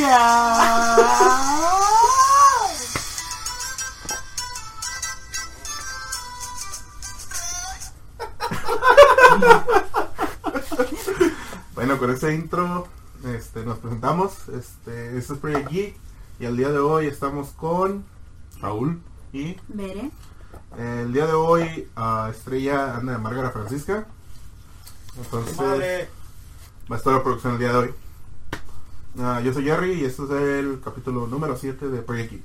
Bueno, con ese intro este, nos presentamos. Este, este es Project Geek y el día de hoy estamos con Raúl y Veré. el día de hoy Estrella anda de Márgara Francisca. Entonces va a estar la producción el día de hoy. Ah, yo soy Jerry y este es el capítulo número 7 de Project Geek.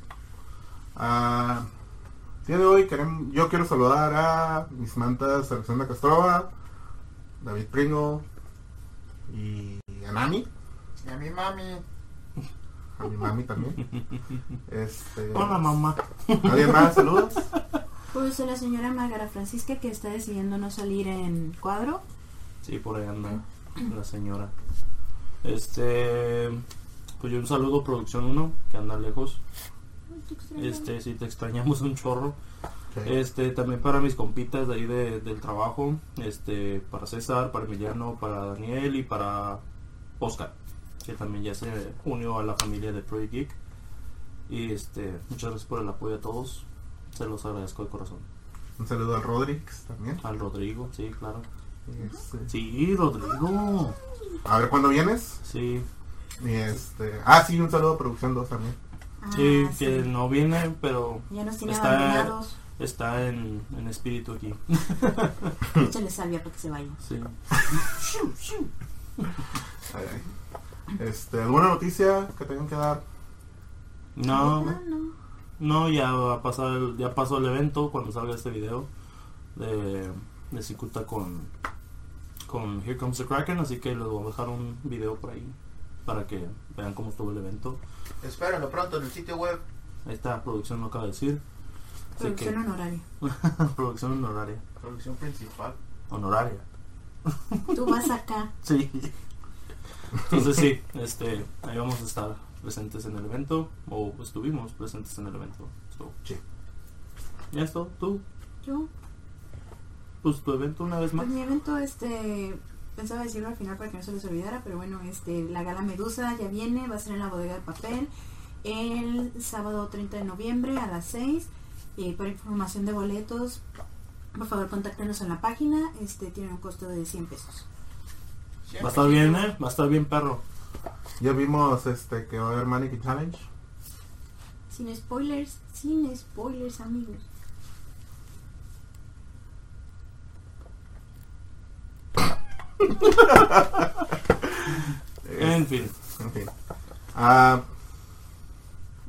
Ah, el día de hoy querem- yo quiero saludar a mis mantas Alexandra Castrova, David Pringo y a Nami, Y a mi mami. a mi mami también. Este, Hola mamá. ¿Alguien más? Saludos. Pues la señora Márgara Francisca que está decidiendo no salir en cuadro. Sí, por ahí anda la señora. Este, pues yo un saludo producción 1 que anda lejos. Este, si te extrañamos un chorro. Este, también para mis compitas de ahí de- del trabajo, este, para César, para Emiliano, para Daniel y para Oscar, que también ya se unió a la familia de Project Geek. Y este, muchas gracias por el apoyo a todos. Se los agradezco de corazón. Un saludo al Rodrix también. Al Rodrigo, sí, claro. Este, Sí, Rodrigo. A ver cuándo vienes. Sí, Y este, ah, sí, un saludo a Producción 2 también. Ah, sí, sí. que no viene, pero Ya nos tiene está- abandonados. está en, en espíritu aquí. Échale salvia para que se vaya. Sí. Ay, ay. Este, ¿alguna noticia que tengan que dar? No, no. no, ya va a pasar, el- ya pasó el evento cuando salga este video de, de Cicuta con, con Here Comes the Kraken, así que les voy a dejar un video por ahí para que vean cómo estuvo el evento. Espérenlo pronto en el sitio web. Ahí está, producción lo acaba de decir. Que, Producción honoraria. producción honoraria. Producción principal. Honoraria. Tú vas acá. Sí. Entonces sí, este, ahí vamos a estar presentes en el evento, o estuvimos presentes en el evento. So, Sí. ¿Y esto? ¿Tú? Yo. Pues tu evento una vez más. Pues mi evento, este. Pensaba decirlo al final para que no se les olvidara, pero bueno, este, la gala Medusa ya viene, va a ser en la bodega de papel el sábado 30 de noviembre a las 6. Y para información de boletos, por favor contáctenos en la página, este tiene un costo de 100 pesos. Va a estar bien, ¿eh? Va a estar bien, perro. Ya vimos este que va a haber Mannequin Challenge. Sin spoilers, sin spoilers amigos. En fin. En fin. Ah,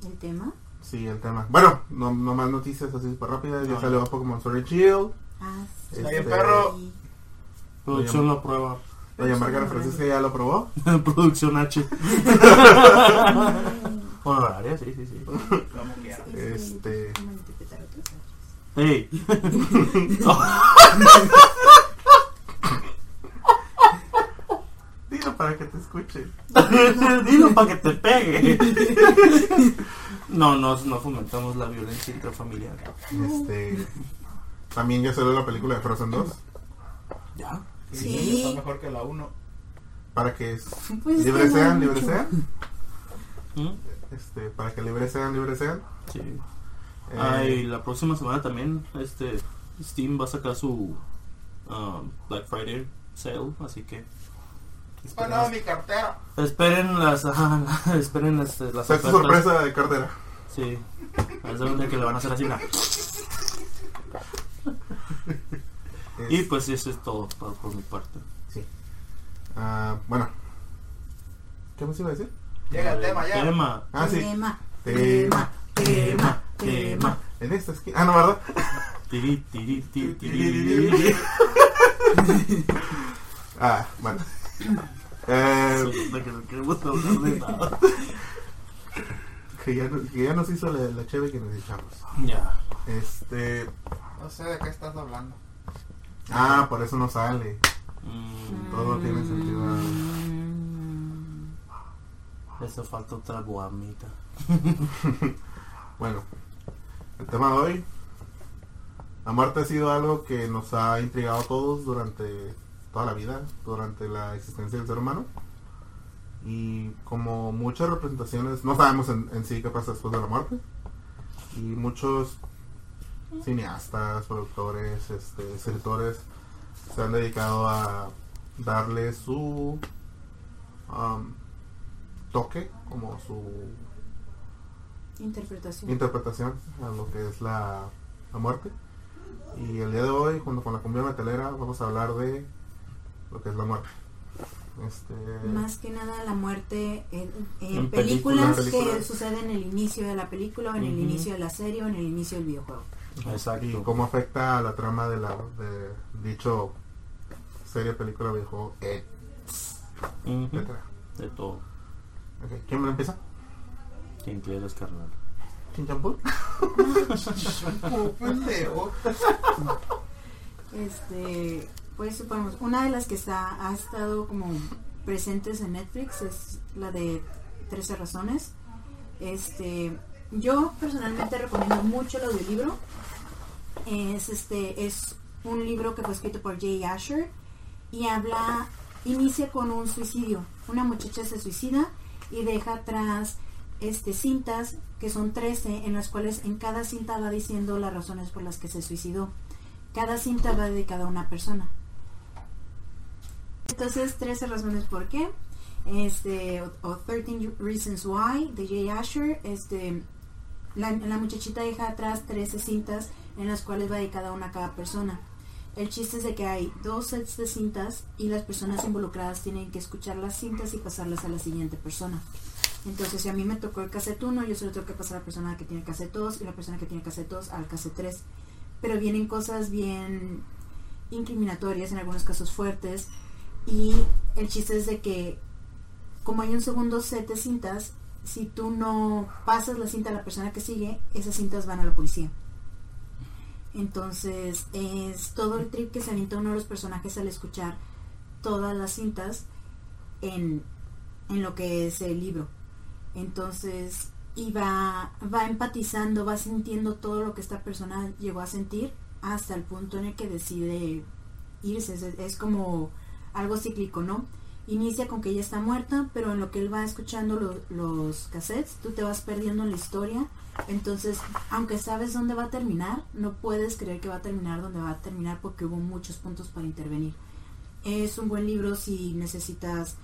El tema. sí, el tema. Bueno, no, no más noticias así súper rápidas. Ya No. salió Pokémon Sword and Shield. Ah, sí. Está bien, Este, perro. Sí. Producción lo prueba. Doña Margarita Francisca ya lo probó. Producción H. Honoraria, sí, sí, sí. Como quiera. Este- ¿Cómo interpretar otras cosas? Hey. Dilo para que te escuche. Dilo para que te pegue. No, no, no fomentamos la violencia intrafamiliar. Este, también ya salió la película de Frozen 2. ¿Ya? Sí. Está mejor que la 1. Para que Pues libres que no sean, mucho. libres sean. ¿Mm? Este, para que libres sean, libres sean. Sí. Eh, Ay, la próxima semana también este Steam va a sacar su um, Black Friday sale, así que Oh no, mi cartera. esperen las ajá, esperen las, las ofertas. sorpresa de cartera. Sí. Es el día que le van a hacer así. Y Es- pues eso es todo por, por mi parte. sí. Ah, bueno. ¿Qué más iba a decir? Llega el tema ya. Tema. Ah, sí. Tema, Tema, tema, tema. En esta esquina. Ah, no, ¿verdad? Tiri, tiri, tiri, tiri. Ah, bueno. Eh, Resulta que no queremos hablar de nada. que, ya, no- que ya nos hizo la, la cheve que nos echamos. Ya. Este. No sé de qué estás hablando. Ah, por eso no sale. Mm, Todo tiene sentido. Mm, Eso falta otra guamita. Bueno, el tema de hoy. La muerte ha sido algo que nos ha intrigado a todos durante toda la vida, durante la existencia del ser humano. Y como muchas representaciones, no sabemos en, en sí qué pasa después de la muerte. Y muchos cineastas, productores, este, escritores se han dedicado a darle su um, toque, como su Interpretación. interpretación a lo que es la, la muerte. Y el día de hoy, junto con la cumbia metalera, vamos a hablar de lo que es la muerte. Este, Más que nada la muerte en, en En películas, películas. que suceden en el inicio de la película, o en el inicio de la serie, o en el inicio del videojuego. Exacto. y cómo afecta a la trama de la de dicho serie, película, videojuego, etcétera. De todo. Ok, ¿Quién me empieza? Quien quieres, carnal. Oh, pendejo. Este, pues suponemos, una de las que está, ha estado como presentes en Netflix es la de 13 razones. Este, yo personalmente recomiendo mucho el audiolibro. Es este, es un libro que fue escrito por Jay Asher y habla, inicia con un suicidio. Una muchacha se suicida y deja atrás este cintas que son 13 en las cuales en cada cinta va diciendo las razones por las que se suicidó. Cada cinta va dedicada a una persona. Entonces, 13 razones por qué. Este, o, o 13 Reasons Why de Jay Asher. Este, la, muchachita deja atrás 13 cintas en las cuales va dedicada una a cada persona. El chiste es de que hay dos sets de cintas y las personas involucradas tienen que escuchar las cintas y pasarlas a la siguiente persona. Entonces, si a mí me tocó el cassette 1, yo solo tengo que pasar a la persona que tiene el cassette 2 y la persona que tiene el cassette 2 al cassette 3. Pero vienen cosas bien incriminatorias, en algunos casos fuertes. Y el chiste es de que, como hay un segundo set de cintas, si tú no pasas la cinta a la persona que sigue, esas cintas van a la policía. Entonces, es todo el trip que se avienta uno de los personajes al escuchar todas las cintas en, en lo que es el libro. Entonces, y va, va empatizando, va sintiendo todo lo que esta persona llegó a sentir hasta el punto en el que decide irse. Es, es como algo cíclico, ¿no? Inicia con que ella está muerta, pero en lo que él va escuchando lo- los cassettes, tú te vas perdiendo en la historia. Entonces, aunque sabes dónde va a terminar, no puedes creer que va a terminar donde va a terminar porque hubo muchos puntos para intervenir. Es un buen libro si necesitas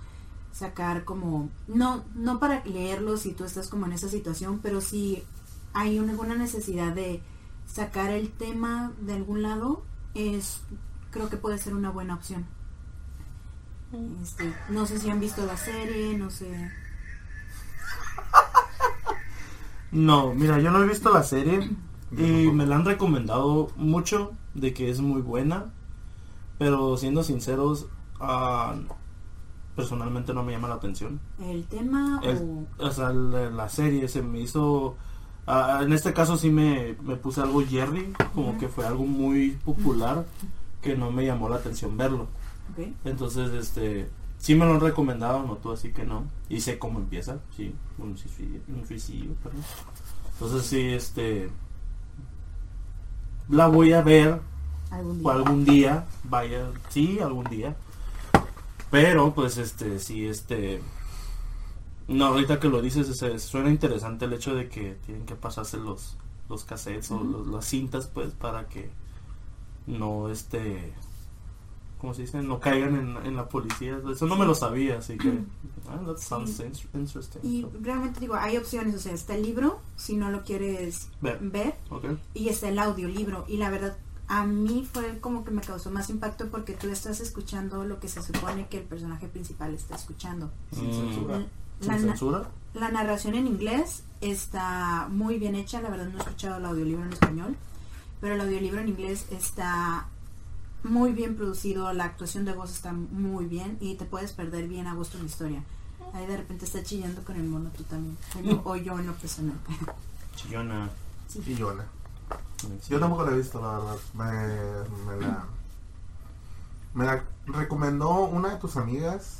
sacar como no no para leerlo si tú estás como en esa situación pero si hay una, alguna necesidad de sacar el tema de algún lado es creo que puede ser una buena opción Este, no sé si han visto la serie no sé No, mira, yo no he visto la serie y me la han recomendado mucho de que es muy buena, pero siendo sinceros, ah, personalmente no me llama la atención. el tema El- o o sea, la, la serie se me hizo... ah, en este caso sí me, me puse algo Jerry, como que fue algo muy popular que no me llamó la atención verlo. Entonces, este, sí me lo han recomendado, no tú así que no. Y sé cómo empieza, sí, un suicidio, un suicidio, perdón. Entonces sí, este, la voy a ver algún o día algún día, vaya, sí, algún día. Pero, pues, este, sí, este, no, ahorita que lo dices, suena interesante el hecho de que tienen que pasarse los, los cassettes o los- las cintas, pues, para que no, este, ¿cómo se dice? No caigan en, en la policía. Eso no me lo sabía, así que, ah, that sounds Sí. interesting. y realmente digo hay opciones o sea está el libro si no lo quieres Ver. y está el audiolibro y la verdad a mí fue como que me causó más impacto porque tú estás escuchando lo que se supone que el personaje principal está escuchando. Sin Mm, censura. ¿Sin La, na- censura? la narración en inglés está muy bien hecha, la verdad no he escuchado el audiolibro en español, pero el audiolibro en inglés está muy bien producido, la actuación de voz está muy bien y te puedes perder bien a gusto en la historia. Ahí de repente está chillando con el mono tú también, o, o yo en lo personal. Chillona. Sí. Yo tampoco la he visto, la verdad. Me, me la. Me la recomendó una de tus amigas.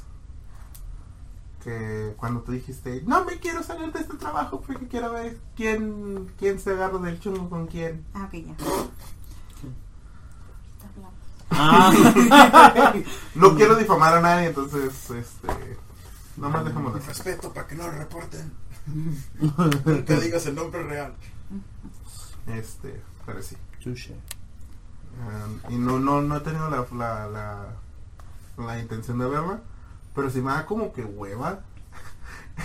Que cuando tú dijiste, no me quiero salir de este trabajo porque quiero ver quién, quién se agarra del chungo con quién. Ah, ok, ya. Ah, No quiero difamar a nadie, entonces, este. Nomás dejémoslo Con así. respeto para que no lo reporten. Nunca digas el nombre real. Este, pero sí. Um, y no, no, no he tenido la, la, la, la intención de verla, pero sí me da como que hueva.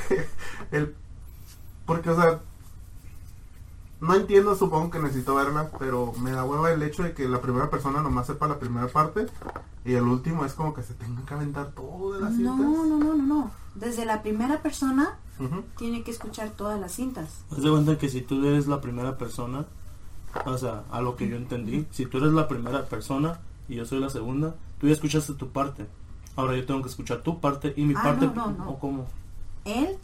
el, porque, o sea, no entiendo, supongo que necesito verla, pero me da hueva el hecho de que la primera persona nomás sepa la primera parte y el último es como que se tenga que aventar todo de las No, cintas. no, no, no, no. Desde la primera persona tiene que escuchar todas las cintas. Haz de cuenta que si tú eres la primera persona, o sea, a lo que yo entendí, si tú eres la primera persona y yo soy la segunda, tú ya escuchaste tu parte. Ahora yo tengo que escuchar tu parte y mi Ah, parte. no, no, no. ¿O cómo? Él,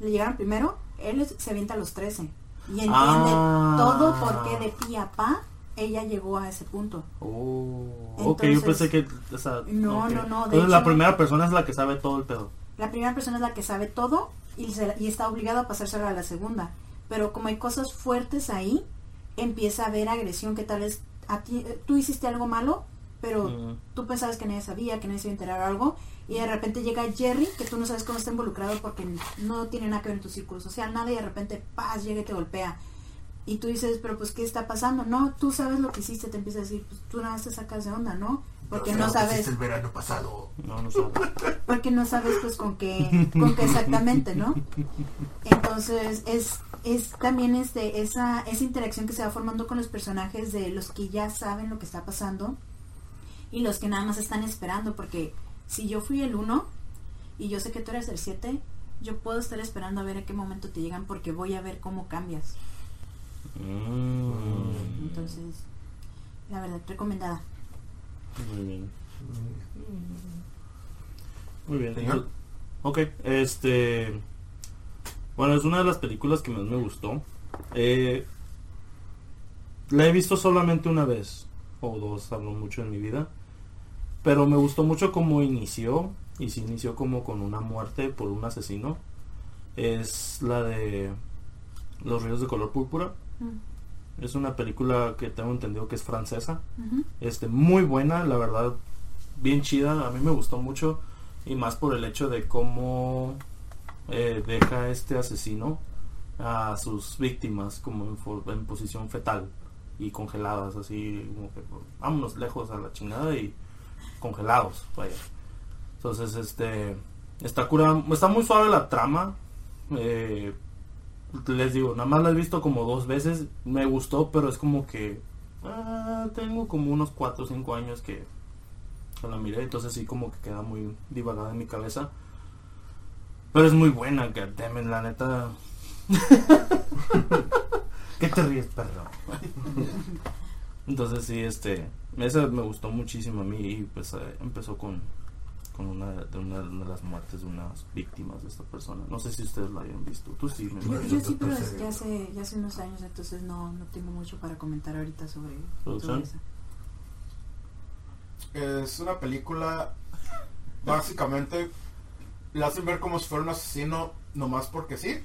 le llegaron primero, él se avienta a los 13. Y entiende Ah. todo porque de pi a pa ella llegó a ese punto. Oh, ok, Entonces- yo pensé que. O sea, No, ok. no, no, Entonces la primera persona es la que sabe todo el pedo. La primera persona es la que sabe todo y, se- y está obligada a pasárselo a la segunda. Pero como hay cosas fuertes ahí, empieza a haber agresión que tal vez a ti, eh, tú hiciste algo malo, pero Mm. tú pensabas que nadie sabía, que nadie se iba a enterar algo, y de repente llega Jerry, que tú no sabes cómo está involucrado porque no tiene nada que ver en tu círculo social, nada, y de repente, paz, llega y te golpea. Y tú dices, pero pues, ¿qué está pasando? No, tú sabes lo que hiciste, te empieza a decir, pues tú nada más te sacas de onda, ¿no? Porque no sabes, el verano pasado. No, no sabes. porque no sabes pues con qué, con qué exactamente, ¿no? Entonces es, es también este, esa, esa interacción que se va formando con los personajes de los que ya saben lo que está pasando y los que nada más están esperando, porque si yo fui el 1 y yo sé que tú eres el 7, yo puedo estar esperando a ver a qué momento te llegan porque voy a ver cómo cambias. Mm. Entonces, la verdad, recomendada. Muy bien. Muy bien. Señor. Ok, este. Bueno, es una de las películas que más me gustó. Eh, la he visto solamente una vez, o dos, hablo mucho en mi vida. Pero me gustó mucho cómo inició, y se inició como con una muerte por un asesino. Es la de Los ríos de color púrpura. Mm. Es una película que tengo entendido que es francesa este muy buena la verdad bien chida a mí me gustó mucho y más por el hecho de cómo eh, deja este asesino a sus víctimas como en, en posición fetal y congeladas así como que vámonos lejos a la chingada y congelados vaya entonces este está cura está muy suave la trama eh, les digo, nada más la he visto como dos veces, me gustó, pero es como que ah, tengo como unos 4 o 5 años que, la miré, entonces sí como que queda muy divagada en mi cabeza. Pero es muy buena, goddammit, la neta. ¿Qué te ríes, perro? entonces sí, este, esa me gustó muchísimo a mí y pues eh, empezó con, con una de, una de las muertes de unas víctimas de esta persona. No sé si ustedes la hayan visto. Tú sí, me Yo, yo sí, pero ya hace, ya hace unos años, entonces no, no tengo mucho para comentar ahorita sobre, sobre eso. Es una película. Básicamente. Le hacen ver como si fuera un asesino nomás porque sí.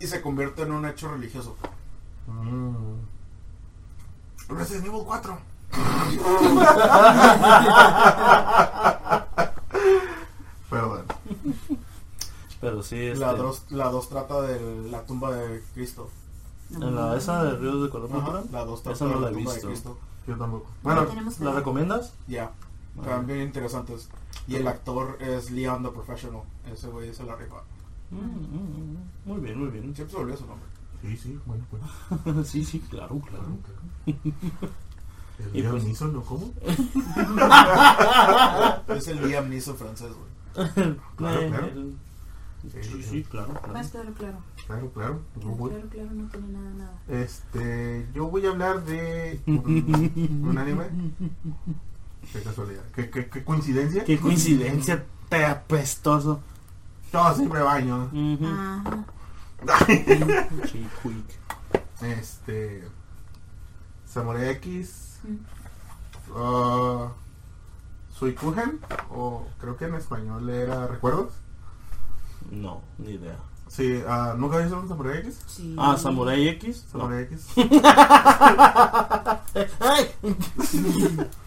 Y se convierte en un hecho religioso. Mm. Resident Evil 4. Pero bueno. Pero sí, este, La 2 la dos trata de la tumba de Cristo. en la esa de Ríos de Púrpura, la 2 trata esa no de la la he tumba de visto. Cristo. Yo tampoco. Bueno, ¿La recomiendas? Ya. Están bien interesantes. Y el actor es Leon the Professional. Ese güey se la rifa. Mm, mm, mm, Muy bien, muy bien. Siempre se me olvida su nombre. Sí, sí, bueno, bueno. sí, sí, claro, claro. El Liam pues- Neeson, ¿no? ¿Cómo? Es el Liam Neeson francés, güey. Claro, Eh, claro. Sí, Sí, claro, claro. Más claro, claro. Claro, claro. Claro, Muy bueno. claro, claro, no tiene nada, nada. Este, yo voy a hablar de un, un anime. Qué casualidad. Qué, qué, qué coincidencia. Qué coincidencia, te apestoso. Yo siempre baño. Ujú. Ajá. Este. Samurai X. Mm. Uh, Suikugen. O creo que en español era Recuerdos. No, ni idea. Sí, ah, ¿nunca viste un Samurai X? Sí. Ah, Samurai X. No. Samurai X.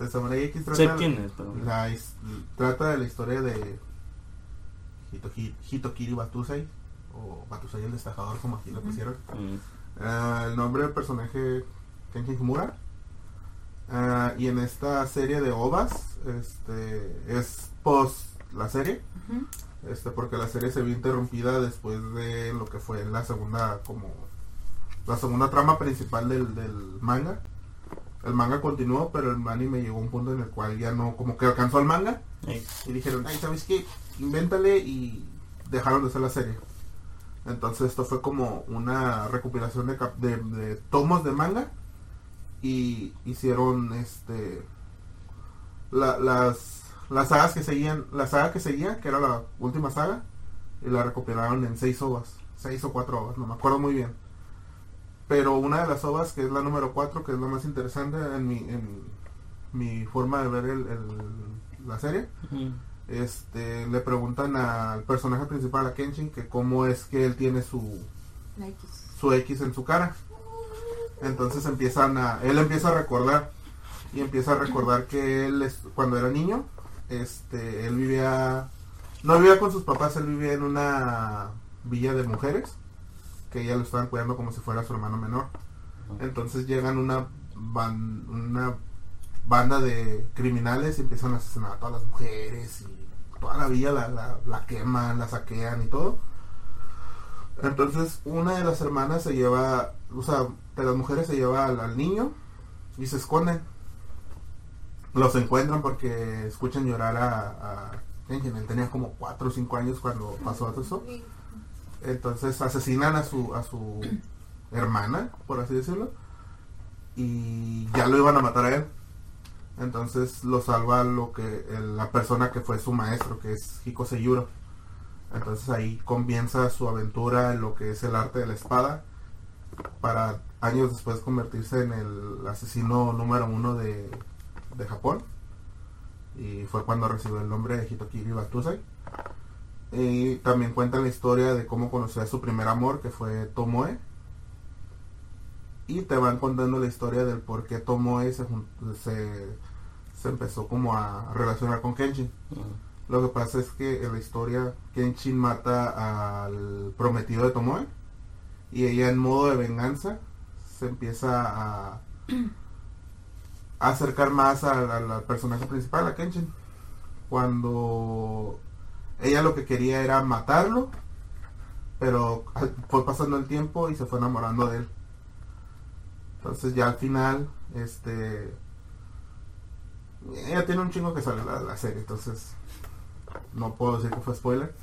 El Samurai X sé trata, quién es, pero. la trata de la historia de Hitokiri Batusei, o Batusei el destacador, como aquí lo pusieron. Mm. Ah, el nombre del personaje Kenji Himura. Ah, y en esta serie de ovas, este, es post la serie, este, porque la serie se vio interrumpida después de lo que fue la segunda, como, la segunda trama principal del, del manga. El manga continuó, pero el anime llegó a un punto en el cual ya no, como que alcanzó al manga, y dijeron, ay, ¿sabes qué? Invéntale y dejaron de hacer la serie. Entonces esto fue como una recopilación de, de, de tomos de manga y hicieron este la- las las sagas que seguían, la saga que seguía, que era la última saga, y la recopilaron en seis ovas, seis o cuatro ovas, no me acuerdo muy bien. Pero una de las ovas, que es la número cuatro, que es la más interesante en mi, en mi forma de ver el- la serie. Este le preguntan al personaje principal a Kenshin que cómo es que él tiene su X. su X en su cara. Entonces empiezan a él empieza a recordar y empieza a recordar que él es- cuando era niño este él vivía no vivía con sus papás él vivía en una villa de mujeres que ya lo estaban cuidando como si fuera su hermano menor. Entonces llegan una ban- una banda de criminales empiezan a asesinar a todas las mujeres y toda la villa la, la, la queman, la saquean y todo. Entonces una de las hermanas se lleva, o sea, de las mujeres se lleva al, niño y se esconden. Los encuentran porque escuchan llorar a, tenía como 4 o 5 años cuando pasó eso. Entonces asesinan a su, a su hermana, por así decirlo. Y ya lo iban a matar a él. Entonces lo salva lo que la persona que fue su maestro, que es Hiko Seyuro. Entonces ahí comienza su aventura en lo que es el arte de la espada. Para años después convertirse en el asesino número uno de, de Japón. Y fue cuando recibió el nombre de Hitokiri Batusai. Y también cuentan la historia de cómo conoció a su primer amor, que fue Tomoe. Y te van contando la historia del por qué Tomoe se, se, se empezó como a relacionar con Kenshin. Lo que pasa es que en la historia Kenshin mata al prometido de Tomoe. Y ella en modo de venganza se empieza a, a acercar más al, al- personaje principal, a Kenshin. Cuando ella lo que quería era matarlo, pero fue pasando el tiempo y se fue enamorando de él. Entonces ya al final, este... Ella tiene un chingo que sale la, la serie, entonces no puedo decir que fue spoiler.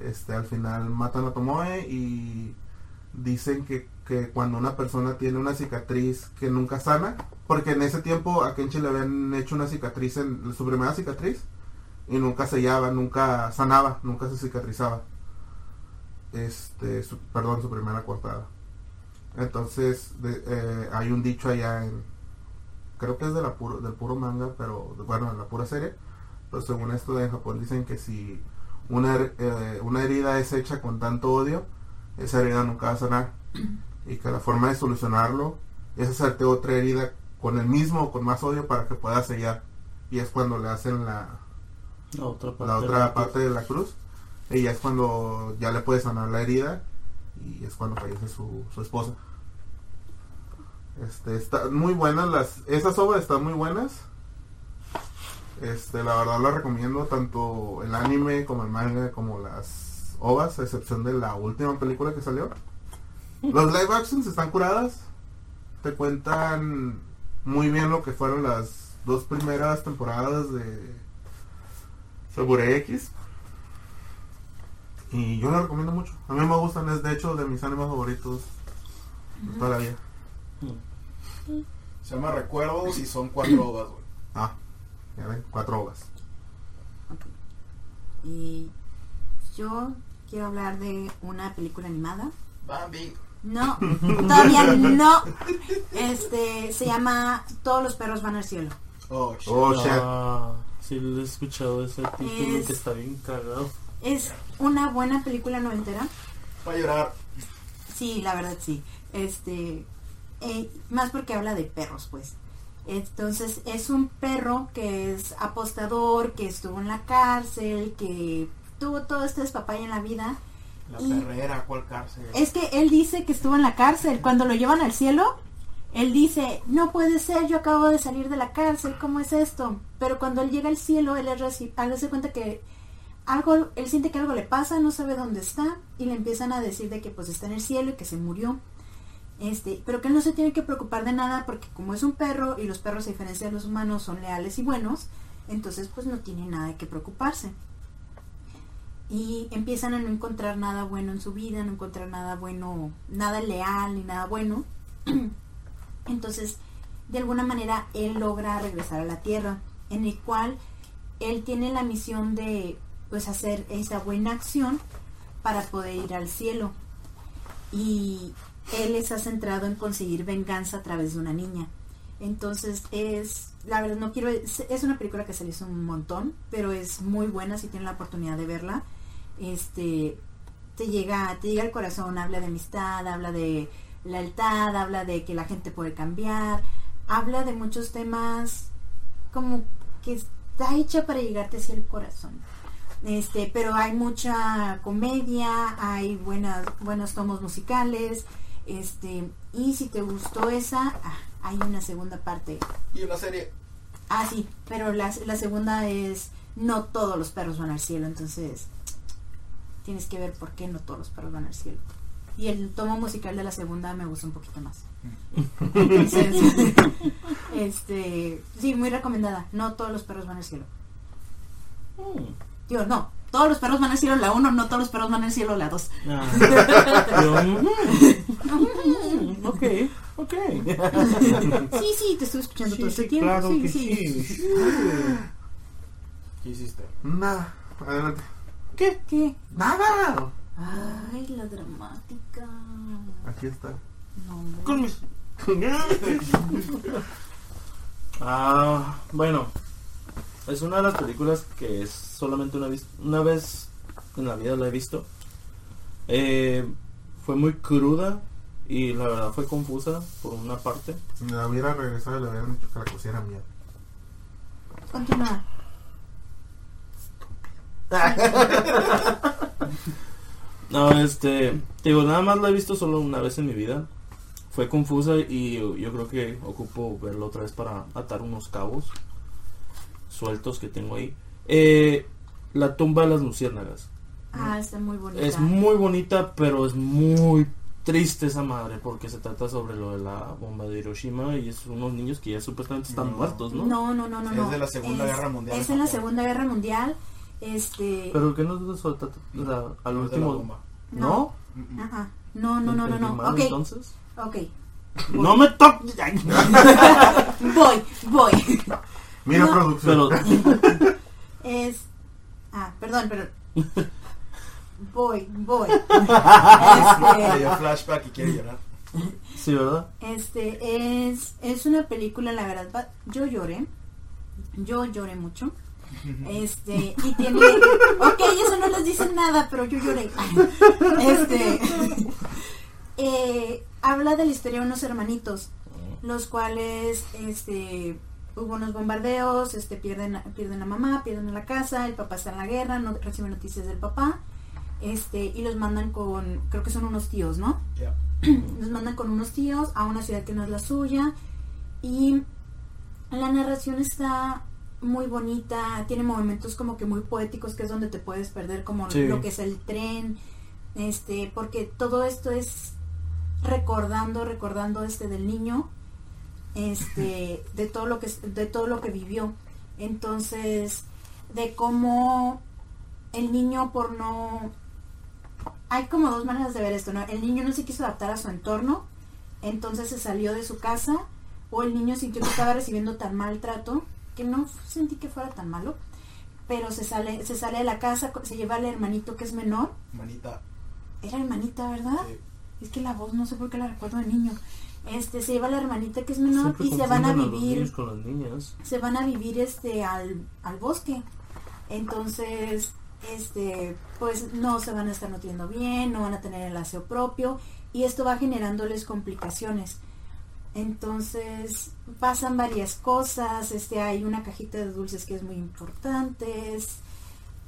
Este, al final matan a Tomoe y dicen que, que cuando una persona tiene una cicatriz que nunca sana, porque en ese tiempo a Kenchi le habían hecho una cicatriz en su primera cicatriz y nunca sellaba, nunca sanaba, nunca se cicatrizaba. Este, su- perdón, su primera cortada. Entonces eh, hay un dicho allá en, creo que es de la puro, del puro manga, pero bueno, de la pura serie. Pero según esto en Japón dicen que si una, eh, una herida es hecha con tanto odio, esa herida nunca va a sanar. Y que la forma de solucionarlo es hacerte otra herida con el mismo o con más odio para que pueda sellar. Y es cuando le hacen la, La otra parte. la de la- parte de la cruz. Y ya es cuando ya le puede sanar la herida. Y es cuando fallece su, su esposa. Este, están muy buenas las... Esas obras están muy buenas. Este, la verdad las recomiendo tanto el anime como el manga como las ovas, a excepción de la última película que salió. Los live actions están curadas. Te cuentan muy bien lo que fueron las dos primeras temporadas de Samurai X. Y yo lo recomiendo mucho. A mí me gustan, es de hecho de mis animes favoritos de toda la vida. Se llama Recuerdos y son cuatro ovas, güey. Ah, ya ven, cuatro ovas. Y yo quiero hablar de una película animada. Bambi. No, todavía no. Este se llama Todos los perros van al cielo. Oh, shit. Oh, shit. Ah, sí, he escuchado ese título Es- que está bien cagado. Es una buena película noventera. Va a llorar. Sí, la verdad sí. Este, eh, más porque habla de perros, pues. Entonces es un perro que es apostador, que estuvo en la cárcel, que tuvo todo este despapay en la vida. La Y- perrera, ¿cuál cárcel? Es que él dice que estuvo en la cárcel. Cuando lo llevan al cielo, él dice, no puede ser, yo acabo de salir de la cárcel, ¿cómo es esto? Pero cuando él llega al cielo, él, se cuenta que algo, él siente que algo le pasa, no sabe dónde está, y le empiezan a decir de que pues está en el cielo y que se murió. Este, pero que él no se tiene que preocupar de nada porque como es un perro y los perros a diferencia de los humanos son leales y buenos, entonces pues no tiene nada de que preocuparse. Y empiezan a no encontrar nada bueno en su vida, no encontrar nada bueno, nada leal ni nada bueno. Entonces, de alguna manera, él logra regresar a la Tierra, en el cual él tiene la misión de pues hacer esa buena acción para poder ir al cielo. Y él está centrado en conseguir venganza a través de una niña. Entonces es, la verdad no quiero, es, una película que se le hizo un montón, pero es muy buena si tienen la oportunidad de verla. Este, te llega, te llega al corazón, habla de amistad, habla de lealtad, habla de que la gente puede cambiar, habla de muchos temas como que está hecha para llegarte hacia el corazón. Este, pero hay mucha comedia, hay buenas, buenos tomos musicales, este, y si te gustó esa, ah, hay una segunda parte. Y una serie. Ah, sí, pero la, la segunda es no todos los perros van al cielo, entonces tienes que ver por qué no todos los perros van al cielo. Y el tomo musical de la segunda me gusta un poquito más. Entonces, este, sí, muy recomendada. No todos los perros van al cielo. Mm. Digo, no, todos los perros van al cielo la 1, no todos los perros van al cielo la 2. Ah. Yo, mm, ok, ok. Sí, sí, te estoy escuchando todo Sí, este sí, tiempo. claro sí, que sí. sí. ¿Qué hiciste? Nada, adelante. ¿Qué? ¿Qué? Nada. Ay, la dramática. Aquí está. No. Con mis... ah, bueno. Es una de las películas que es solamente una, una vez en la vida la he visto. Eh, fue muy cruda y la verdad fue confusa por una parte. Si me la hubiera regresado, le hubieran dicho que la cosiera mía. Continúa. No, este, te digo, nada más la he visto solo una vez en mi vida. Fue confusa y yo, yo creo que ocupo verla otra vez para atar unos cabos sueltos que tengo ahí. Eh, la tumba de las luciérnagas. Ah, está muy bonita. Es muy bonita, pero es muy triste esa madre porque se trata sobre lo de la bomba de Hiroshima y es unos niños que ya supuestamente están No. muertos, ¿no? No, no, no, no. Es no. de la Segunda Guerra Mundial Es en la. Segunda Guerra Mundial. Este. Pero que no es de eso, trata- al No es de la último... bomba. ¿No? Mm. Ajá. No, no, no, no, ¿Entendí no. mal, entonces? ok. No me toques. Voy, voy. Mira, No. producción. Pero Es. Ah, perdón, perdón. Voy, voy. Este, flashback y quiere llorar. sí, ¿verdad? Este es, es una película, la verdad, yo lloré, yo lloré mucho. Este, y tiene, ok, eso no les dice nada, pero yo lloré. Este, eh, habla de la historia de unos hermanitos, los cuales, este, hubo unos bombardeos, este, pierden, pierden a mamá, pierden a la casa, el papá está en la guerra, no recibe noticias del papá, este, y los mandan con, creo que son unos tíos, ¿no? Ya. nos mandan con unos tíos a una ciudad que no es la suya y la narración está muy bonita, tiene momentos como que muy poéticos que es donde te puedes perder como Sí. lo que es el tren, este, porque todo esto es recordando, recordando este del niño, este, de todo lo que de todo lo que vivió. Entonces, de cómo el niño por no hay como dos maneras de ver esto, ¿no? El niño no se quiso adaptar a su entorno, entonces se salió de su casa, o el niño sintió que estaba recibiendo tan maltrato, que no sentí que fuera tan malo, pero se sale, se sale de la casa, se lleva al hermanito que es menor, Manita. era hermanita, ¿verdad? Sí. Es que la voz no sé por qué la recuerdo de niño. Este, se lleva a la hermanita que es menor Siempre y se van a vivir niños con las niñas. se van a vivir este al, al bosque entonces este pues no se van a estar nutriendo bien no van a tener el aseo propio y esto va generándoles complicaciones entonces pasan varias cosas este hay una cajita de dulces que es muy importante es-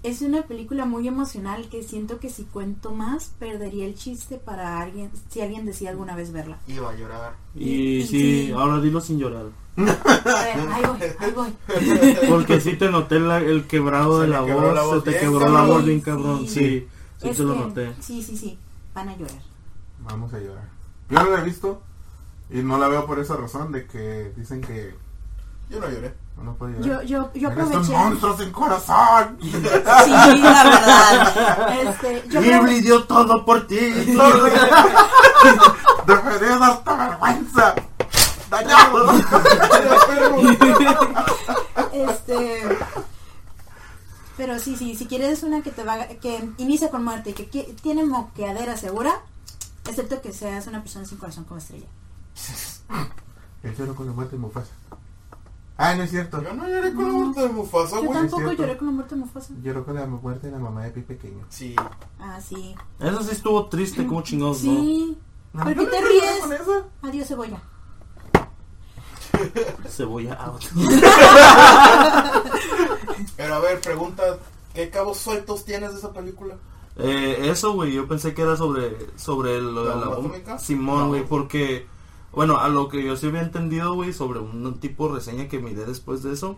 es una película muy emocional que siento que si cuento más perdería el chiste para alguien si alguien decide alguna vez verla. Iba a llorar. Y, Y- y sí, sí. ahora dilo sin llorar. A ver, ahí voy, ahí voy. Porque sí te noté la- el quebrado Se de la voz, se te quebró la voz bien cabrón, Sí. sí, sí te lo noté. Sí, sí, sí, van a llorar. Vamos a llorar. Yo no la he visto y no la veo por esa razón de que dicen que Yo no lloré. No puede Yo, yo, yo aproveché. monstruo sin corazón. Sí, la verdad. Este, yo Ghibli dio todo por ti. Debería darte vergüenza. Dañado. Este. Pero sí, sí, si quieres una que te va, que inicia con muerte y que, que tiene moqueadera segura, excepto que seas una persona sin corazón como estrella. El lloro con la muerte de Mufasa. Ah, no es cierto. Yo no lloré con la muerte de Mufasa, Yo güey. tampoco cierto. lloré con la muerte de Mufasa. Lloró con la muerte de la mamá de Pi pequeño. Sí. Ah, sí. Eso sí estuvo triste, como chingados, Sí. No, ¿Por qué te ríes? con eso. Adiós, cebolla. ¿no? Cebolla out. Pero a ver, pregunta, ¿qué cabos sueltos tienes de esa película? Eh, eso, güey, yo pensé que era sobre, sobre de ¿La la bomba bomba. atómica? Simón, No. güey, porque, bueno, a lo que yo sí había entendido, güey, sobre un tipo de reseña que miré después de eso,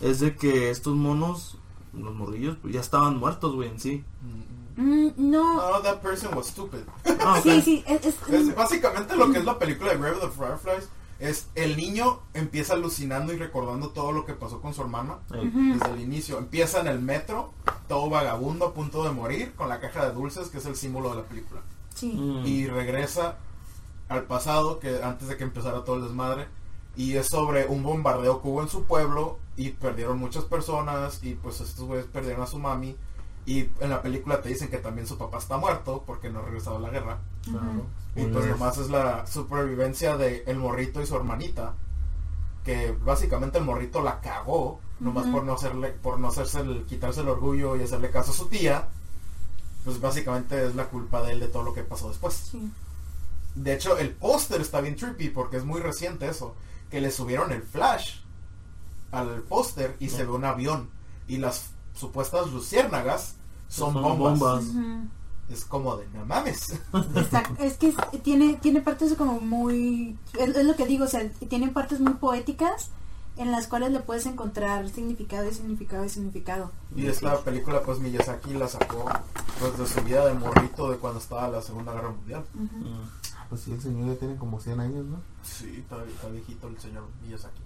es de que estos monos, los morrillos, pues ya estaban muertos, güey, en sí. Mm, no. No, that person was stupid. Ah. Sí, sí, es, es- Es básicamente lo que es la película de Grave of the Fireflies. Es el niño empieza alucinando y recordando todo lo que pasó con su hermana desde el inicio. Empieza en el metro, todo vagabundo a punto de morir, con la caja de dulces, que es el símbolo de la película. sí. Mm. Y regresa al pasado, que antes de que empezara todo el desmadre. Y es sobre un bombardeo que hubo en su pueblo y perdieron muchas personas y pues estos güeyes perdieron a su mami. Y en la película te dicen que también su papá está muerto porque no ha regresado a la guerra. Y pues nomás es la supervivencia de el morrito y su hermanita. Que básicamente el morrito la cagó. Nomás por no hacerle, por no hacerse el, quitarse el orgullo y hacerle caso a su tía. Pues básicamente es la culpa de él de todo lo que pasó después. Sí. De hecho, el póster está bien trippy porque es muy reciente eso. Que le subieron el flash al póster y se ve un avión. Y las supuestas luciérnagas son, Son bombas. Es como de no mames. Está- es que es- tiene, tiene partes como muy... Es, es lo que digo, o sea, tiene partes muy poéticas en las cuales le puedes encontrar significado y significado y significado. Y esta película, pues Miyazaki la sacó pues, de su vida de morrito de cuando estaba la Segunda Guerra Mundial. Pues sí, el señor ya tiene como 100 años, ¿no? Sí, está, está viejito el señor Miyazaki.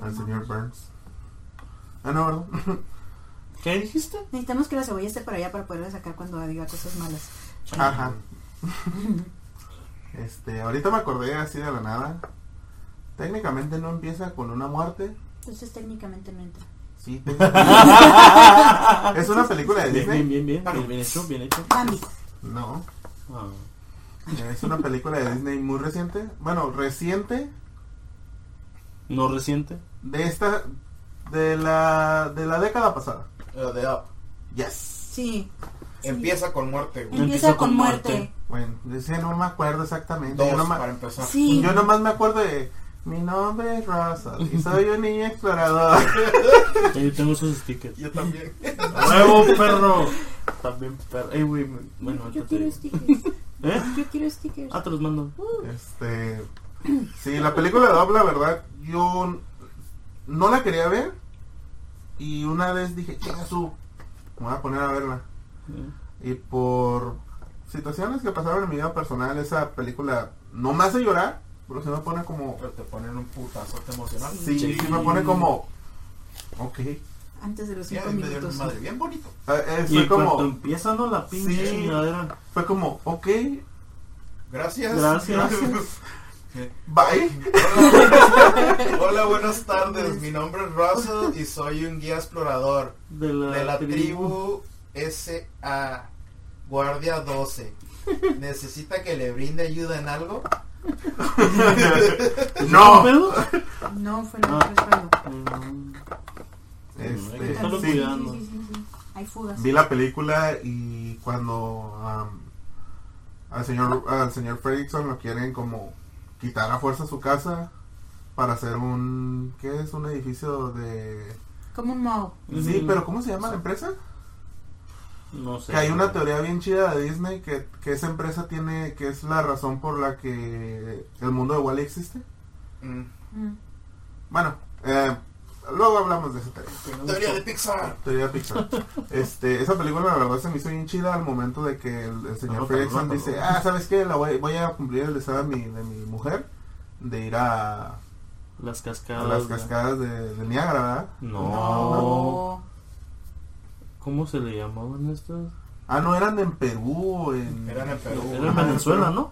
Al señor Burns. Ah, no, ¿verdad? ¿Qué dijiste? Necesitamos que la cebolla esté por allá para poderla sacar cuando diga cosas malas. Ajá. Este, ahorita me acordé así de la nada. Técnicamente no empieza con una muerte. Entonces técnicamente no entra. Sí, técnicamente. es una película de Bien, bien, Disney. bien, bien, bien, bien hecho, bien hecho. Bambi. No, Ah. Es una película de Disney muy reciente. Bueno, reciente No reciente. de esta de la de la década pasada. Eh, de Up. Yes. Sí. Empieza con muerte, güey. Empieza, Empieza con, con muerte. muerte. Bueno, ese no me acuerdo exactamente. Dos Yo nomás, para empezar. Sí. yo nomás me acuerdo de mi nombre es Russell y soy un niño explorador. Yo tengo esos stickers. Yo también. ¡Huevo, perro! También, perro. Ey, güey, bueno, Yo ahorita te quiero digo. stickers. ¿Eh? Yo quiero stickers. Ah, te los mando. Este, sí, la película de Up, la verdad, yo no la quería ver y una vez dije, chinga su, me voy a poner a verla. Y por situaciones que pasaron en mi vida personal, esa película no me hace llorar, pero se me pone como, Pero te ponen un putazote emocional. sí, Sí. sí me pone como, ok. Antes de los Sí, cinco me dio minutos. madre, bien bonito. Eh, eh, Y fue cuando como, empieza, ¿no? La pinche Sí. chingadera. fue como, ok, Gracias. Gracias. bye. Hola, Hola, buenas tardes. Mi nombre es Russell y soy un guía explorador De la, de la tribu SA Guardia 12. ¿Necesita que le brinde ayuda en algo? No. No, fue no, Ah. Este, sí. cuidando. Sí, sí, sí, sí. Hay fugas. Vi la película y cuando am, al señor al señor Fredrickson lo quieren como quitar a fuerza su casa para hacer un ¿qué es? Un edificio de Como un moho. Sí, pero ¿cómo se llama la empresa? No sé. Que hay una teoría bien chida de Disney que, que esa empresa tiene, que es la razón por la que el mundo de Wally existe. Mm. Mm. Bueno, hablamos de esa teoría. Teoría de Pixar. Teoría de Pixar. Este, esa película la verdad se me hizo bien chida al momento de que el, el señor Fredrickson anótalo. dice, ah, ¿sabes qué? La voy, voy a cumplir el deseo de mi, de mi mujer de ir a, Las a cascadas. las de- cascadas de, de Niágara, ¿verdad? No. No. ¿Cómo se le llamaban estas? Ah, no, eran en Perú o en... Eran en Perú. Era en Venezuela, ¿no?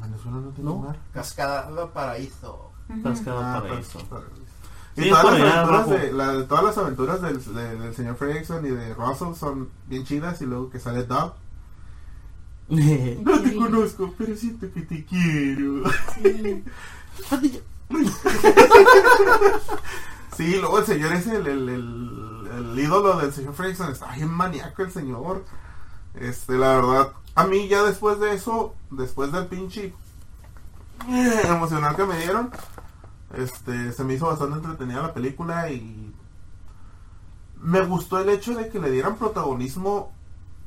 Venezuela no tiene No. mar. Cascada de Paraíso. Cascada Ah, Paraíso. Y todas las, aventuras de, la- todas las aventuras del, de- del señor Fredrickson y de Russell son bien chidas y luego que sale Doug. No te conozco, pero siento que te quiero. Sí. Sí, luego el señor es el, el, el, el ídolo del señor Fredrickson. Está bien maníaco el señor. Este, la verdad, a mí ya después de eso, después del pinche eh, emocional que me dieron, este, se me hizo bastante entretenida la película y me gustó el hecho de que le dieran protagonismo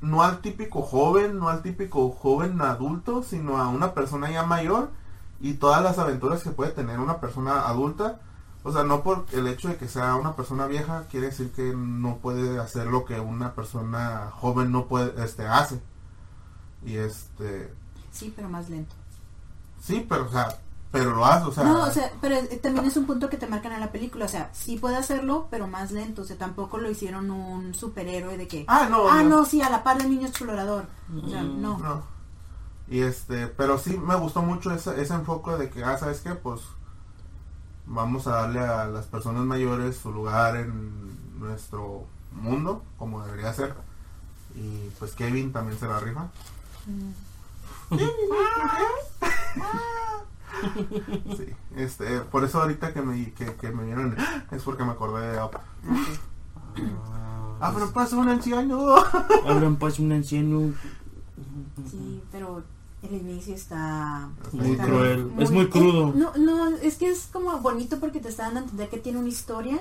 no al típico joven, no al típico joven adulto, sino a una persona ya mayor y todas las aventuras que puede tener una persona adulta. O sea, no por el hecho de que sea una persona vieja quiere decir que no puede hacer lo que una persona joven no puede, este, hace. Y este, Sí, pero más lento. sí, pero o sea, pero lo hace, o sea, no, o sea, pero eh, también es un punto que te marcan en la película. O sea, sí puede hacerlo, pero más lento. O sea, tampoco lo hicieron un superhéroe de que. ah, no, ah, no, no, sí, a la par del niño explorador. O sea, Mm, no. no. Y este, pero sí me gustó mucho ese, ese enfoque de que, ah, ¿sabes qué? Pues vamos a darle a las personas mayores su lugar en nuestro mundo, como debería ser. Y pues Kevin también se la rifa. Mm. Sí, este, por eso ahorita que me, que, que me vieron es porque me acordé de Up. Ah, pero pasa un anciano. Abran pues un anciano Sí, pero el inicio está muy está cruel. Es muy crudo. no, no, es que es como bonito porque te está dando a entender que tiene una historia.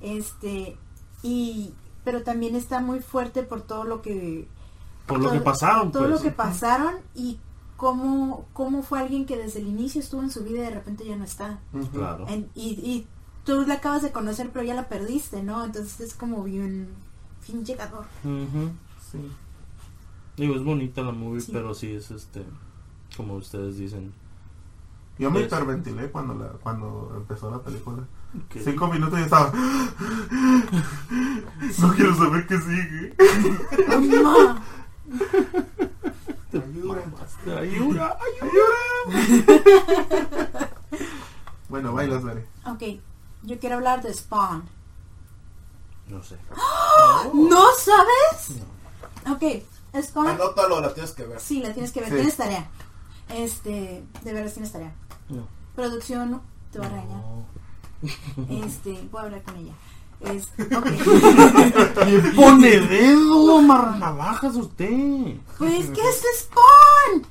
Este, y pero también está muy fuerte por todo lo que Por lo todo- que pasaron, todo pues. lo que pasaron y cómo cómo fue alguien que desde el inicio estuvo en su vida y de repente ya no está. Claro. En- y, y tú la acabas de conocer pero ya la perdiste, ¿no? Entonces es como bien fin llegador. Ujú. Sí. Digo, es bonita la movie, Sí. pero sí es este, como ustedes dicen. Yo me hiperventilé cuando la, cuando empezó la película. Cinco minutos y estaba. No quiero saber qué sigue. ¡Mamá! Mamaste, ayuda, Bueno, bailas, veré. Ok, yo quiero hablar de Spawn. No sé. ¿No sabes? Ok, Spawn. Anótalo, la tienes que ver. Sí, la tienes que ver, Sí. tienes tarea. Este, de veras tienes tarea. No. Producción te va a regañar. No. Este, voy a hablar con ella. Es, ok. ¡Le pone dedo, marranavajas usted! pues, ¿qué es Spawn?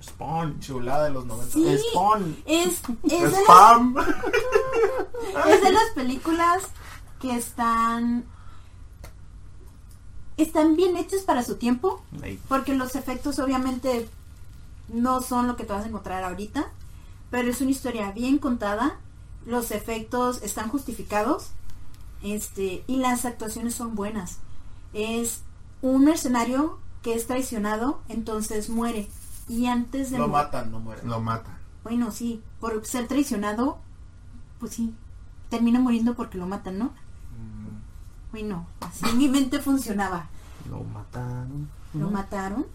Spawn. Chulada de los 90. Sí. Spawn. Es, es, de las, ¡Spam! es de las películas que están están bien hechas para su tiempo. Porque los efectos obviamente no son lo que te vas a encontrar ahorita, pero es una historia bien contada, los efectos están justificados, este, y las actuaciones son buenas. Es un mercenario que es traicionado, entonces muere. Y antes de Lo matan, no mueren. Lo mata. Bueno, sí, por ser traicionado, pues sí, termina muriendo porque lo matan, ¿no? Mm, Bueno, así mi mente funcionaba. Lo mataron. Lo mataron.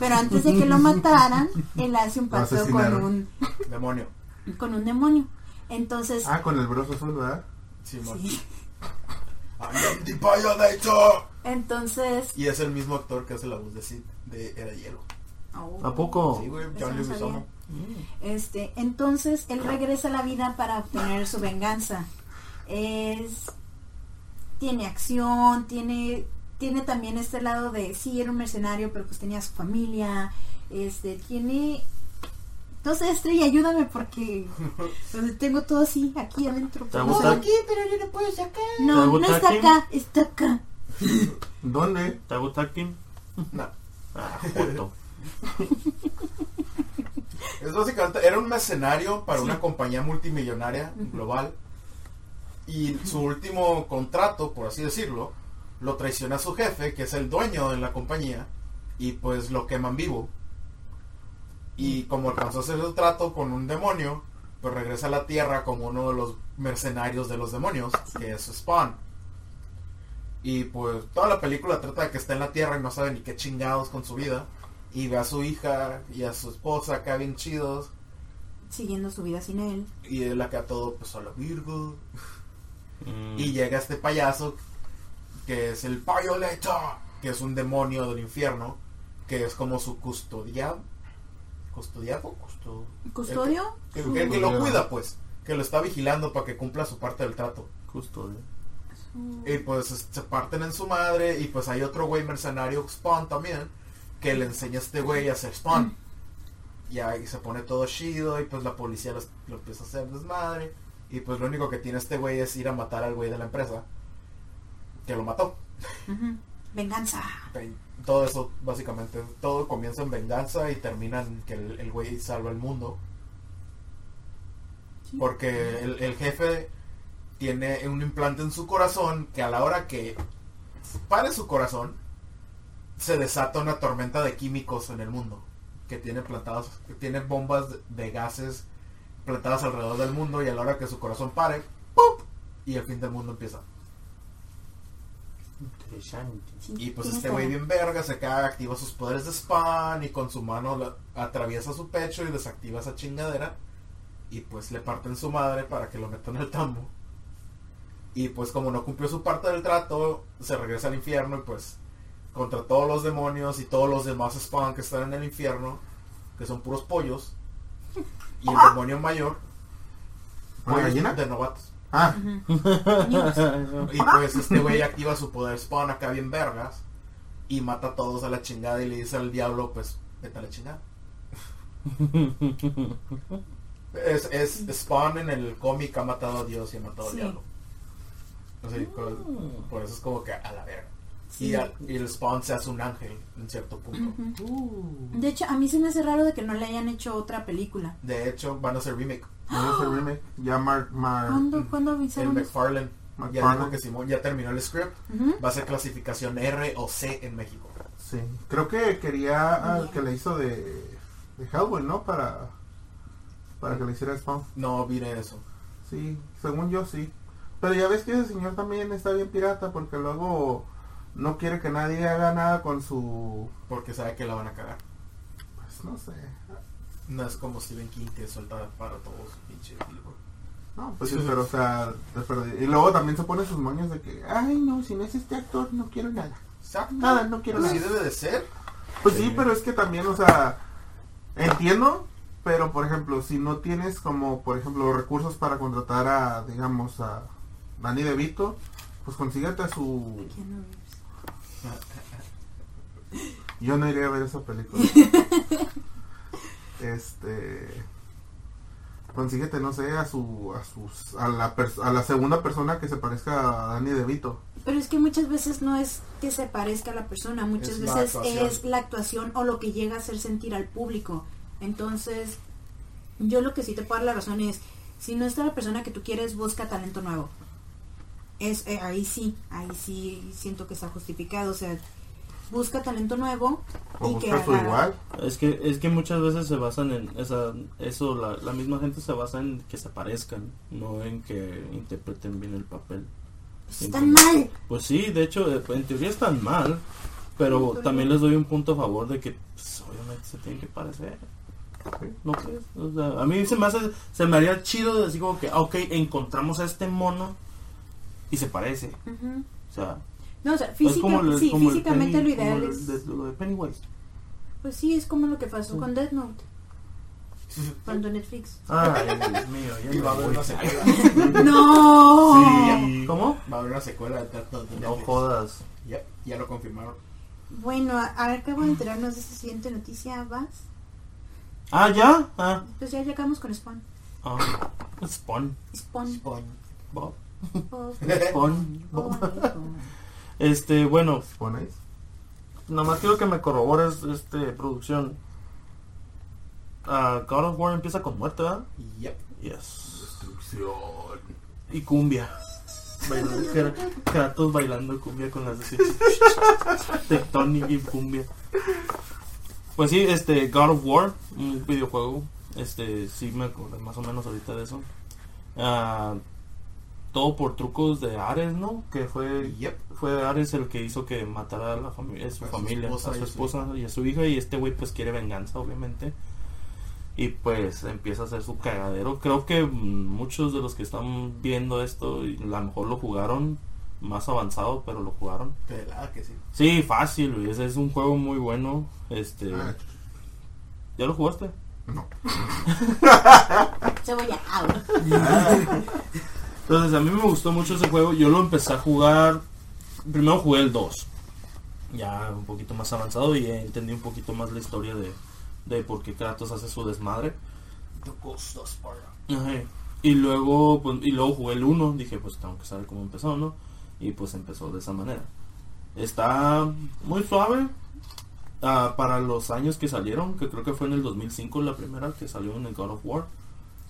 Pero antes de que lo mataran, él hace un pacto con un, Demonio. con un demonio. Entonces, Ah, con el broso azul, ¿verdad? Sí. I am the Bionator. entonces, Y es el mismo actor que hace la voz de Sid de Era Hielo. oh, ¿A poco? Sí, güey, no este, entonces él regresa a la vida para obtener su venganza. Es, tiene acción, tiene, tiene también este lado de, sí, era un mercenario, pero pues tenía su familia, este, tiene, no sé, Estrella, ayúdame porque tengo todo así, aquí adentro. ¿Te No, gusta? aquí, pero yo no puedo sacar. ¿Te No, no gusta está aquí? acá, está acá. ¿Dónde? ¿Te hago tacking? No. Ah, joto. Es básicamente, era un mercenario para una compañía multimillonaria global. Y su último contrato, por así decirlo, lo traiciona a su jefe, que es el dueño de la compañía, y pues lo queman vivo. Y como alcanzó a hacer el trato con un demonio, pues regresa a la Tierra como uno de los mercenarios de los demonios, que es Spawn. Y pues toda la película trata de que está en la Tierra y no sabe ni qué chingados con su vida. Y ve a su hija y a su esposa acá bien chidos. Siguiendo su vida sin él. Y él acá todo pues a la Virgo. Mm. Y llega este payaso que es el Violator, que es un demonio del infierno, que es como su custodiado. ¿Custodiado? Custo- ¿Custodio? Que, que- que lo cuida pues, que lo está vigilando para que cumpla su parte del trato. Custodio. Y pues es- se parten en su madre y pues hay otro güey mercenario, Spawn también, que le enseña a este güey a hacer Spawn. Y ahí se pone todo chido y pues la policía los- lo empieza a hacer desmadre. Y pues lo único que tiene este güey es ir a matar al güey de la empresa. Que lo mató. Venganza. Todo eso, básicamente, todo comienza en venganza y termina en que el, el güey salva el mundo. Sí. Porque el, el jefe tiene un implante en su corazón que a la hora que pare su corazón, se desata una tormenta de químicos en el mundo. Que tiene plantados, que tiene bombas de, gases plantadas alrededor del mundo y a la hora que su corazón pare, ¡pup! y el fin del mundo empieza. Y pues este güey bien verga se cae, activa sus poderes de spam y con su mano la- atraviesa su pecho y desactiva esa chingadera. Y pues le parten su madre para que lo metan al tambo. Y pues como no cumplió su parte del trato, se regresa al infierno y pues contra todos los demonios y todos los demás spawn que están en el infierno, que son puros pollos, y el demonio mayor, ¿Una pollos gallina? de novatos. Ah, Y pues este güey activa su poder spawn acá bien vergas y mata a todos a la chingada y le dice al diablo, pues, vete a la chingada. Es, es Spawn en el cómic ha matado a Dios y ha matado Sí. al diablo. O sea, por, por eso es como que a la verga. Sí. Y, al- y el Spawn se hace un ángel en cierto punto. Ujú. De hecho, a mí se me hace raro de que no le hayan hecho otra película. De hecho, van a hacer remake. No es el remake. Ya Mark, Mark, ¿Cuándo, ¿cuándo El avisaron? McFarlane ya dijo que Simón ya terminó el script. Va a ser clasificación R o C en México. Sí, creo que quería al que le hizo de, de Hellboy, ¿no? Para, para que le hiciera Spawn. No vine eso. Sí, según yo sí. Pero ya ves que ese señor también está bien pirata porque luego no quiere que nadie haga nada con su... Porque sabe que la van a cagar. Pues no sé. No es como Stephen King que suelta para todos pinche libro. No, pues sí, pero o sea, perdi- Y luego también se pone sus moños de que, ay no, si no es este actor no quiero nada. Exacto. Nada, no quiero Así nada. debe de ser. Pues sí, pero es que también, o sea, entiendo, pero por ejemplo, si no tienes como, por ejemplo, recursos para contratar a, digamos, a Danny DeVito, pues consíguete a su... Yo no iría a ver esa película. este... Consíguete, no sé, a su... A, sus, a, la, a la segunda persona que se parezca a Danny DeVito. Pero es que muchas veces no es que se parezca a la persona, muchas Es veces es la actuación o lo que llega a hacer sentir al público. Entonces, yo lo que sí te puedo dar la razón es, si no está la persona que tú quieres, busca talento nuevo. Es, eh, ahí sí, ahí sí siento que está justificado. O sea, busca talento nuevo O y que busca su haga- igual. Es que, es que muchas veces se basan en esa, eso, la, la misma gente se basa en que se parezcan, no en que interpreten bien el papel. Están mal. Pues sí, de hecho, eh, en teoría están mal, pero también les doy un punto a favor de que pues, obviamente se tienen que parecer. Sí. ¿No crees? O sea, a mí se me hace, se me haría chido decir como que, ah, ok, encontramos a este mono y se parece. O sea, No, o sea, es física- sí, físicamente Penny- lo ideal es... de- lo de Pennywise. Pues sí, es como lo que pasó Sí. con Death Note. Cuando Netflix. Ay, Dios mío, ya Y me va a haber una secuela. ¡No! Sí. ¿Cómo? Va a haber una secuela de Death Note de No jodas. Ya, ya lo confirmaron. Bueno, a- ahora acabo de enterarnos de esta siguiente noticia, ¿vas? Ah, ¿ya? Ah, Pues ya llegamos con Spawn. ah. Spawn. Spawn. Bob. Oh, Spawn. Bob. Este, bueno, ¿Ponéis? nada más quiero que me corrobores, este, producción. Ah, God of War empieza con muerte, ¿verdad? Yep. Yes. Destrucción. Y cumbia. Bailando, Kra- Kratos bailando cumbia con las. Tectonic y cumbia. Pues sí, este, God of War, un videojuego. Este, sí me acuerdo más o menos ahorita de eso. Ah, todo por trucos de Ares, ¿no? Que fue Yep. fue Ares el que hizo que matara a la familia, a su A su familia, esposa a su y esposa y a su hija y este güey pues quiere venganza obviamente y pues empieza a hacer su cagadero. Creo que muchos de los que están viendo esto y a lo mejor lo jugaron más avanzado, pero lo jugaron. Pelada que sí. Sí, fácil, güey, ese es un juego muy bueno. Este, Ah, ¿ya lo jugaste? no. Cebolla out. Entonces a mí me gustó mucho ese juego. Yo lo empecé a jugar. Primero jugué el 2. Ya un poquito más avanzado y entendí un poquito más la historia de, de por qué Kratos hace su desmadre. Ajá. Y luego, pues, y luego jugué el 1. Dije, pues tengo que saber cómo empezó, ¿no? Y pues empezó de esa manera. Está muy suave. ah, para los años que salieron, que creo que fue en el 2005 la primera que salió en el God of War.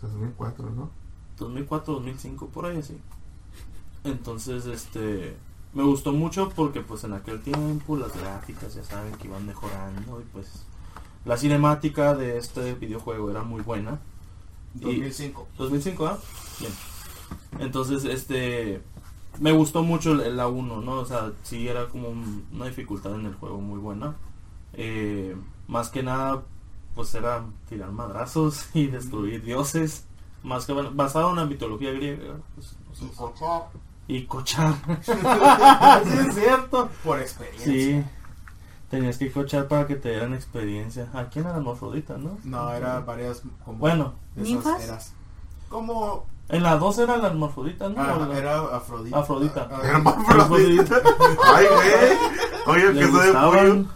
2004, ¿no? 2004, 2005, por ahí así. Entonces, este, me gustó mucho porque pues en aquel tiempo las gráficas ya saben que iban mejorando y pues la cinemática de este videojuego era muy buena. Y- 2005. 2005, ¿ah? Bien. Entonces, este, me gustó mucho la 1, ¿no? O sea, sí era como un- una dificultad en el juego muy buena. Eh, más que nada, pues era tirar madrazos y destruir dioses. Más que bueno, basado en la mitología griega. pues, no sé. y cochar. sí, es cierto. Por experiencia. Sí. Tenías que cochar para que te dieran experiencia. ¿A quién era hermafrodita, no? No, era varias como Bueno, ¿Ninfas? eras. Como en la 2 era la hermafrodita, ¿no? ah, la- era Afrodita. Afrodita. Ah, Era más Afrodita. Ay, güey. Oye, que soy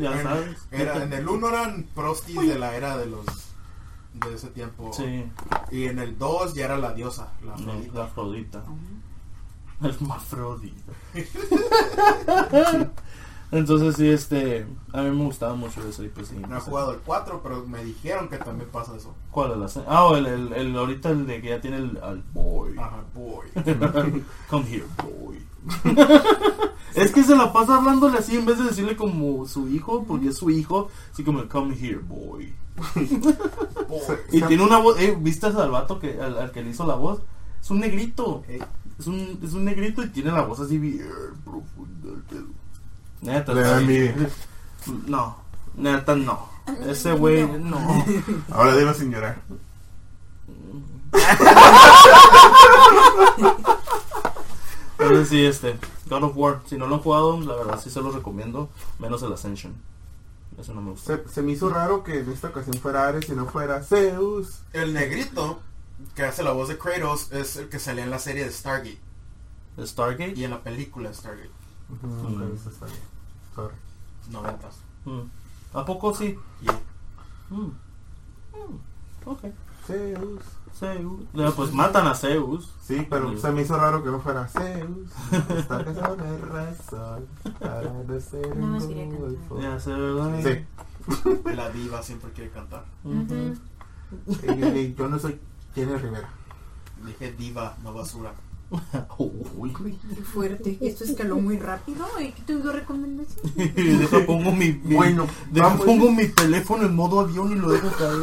ya en- sabes. Era, en el 1 eran prostis de la era de los de ese tiempo. Sí, Y en el 2 ya era la diosa, la Afrodita. la Afrodita. Entonces sí, este, a mí me gustaba mucho eso y pues sí. No he jugado el 4, pero me dijeron que también pasa eso. ¿Cuál es la Ah, el, el, el- ahorita el de que ya tiene el al boy. Ajá, boy. Come here, boy. es que se la pasa hablándole así en vez de decirle como su hijo, porque es su hijo, así como come here, boy. Y tiene una voz, eh, ¿viste al vato que, al, al que le hizo la voz? Es un negrito. Ey, Es un, es un negrito y tiene la voz así bien profunda. el pedo. Neta, Le. No, neta no. Ese güey, no. Ahora dilo sin llorar. Entonces sí, este, God of War, si no lo han jugado, la verdad sí se lo recomiendo, menos el Ascension. Eso no me gusta. Se, se me hizo raro que en esta ocasión fuera Ares y no fuera Zeus. El negrito que hace la voz de Kratos es el que salía en la serie de Stargate ¿El Stargate? y en la película de Stargate. Sorry. 90. Mm. ¿A poco sí? Yeah. Mm. Mm. Ok. Zeus. Zeus. Ya, pues matan a Zeus. Sí, pero Sí. se me hizo raro que no fuera Zeus. Esta canción es razón para no ser. Sí. La diva siempre quiere cantar. Y- y yo no soy Jenny Rivera. Dije diva, no basura. Uy. Qué fuerte. Esto escaló muy rápido. ¿Y qué tengo recomendación? Deja pongo mi, mi- Bueno, deja vamos. pongo mi teléfono en modo avión y lo dejo caer.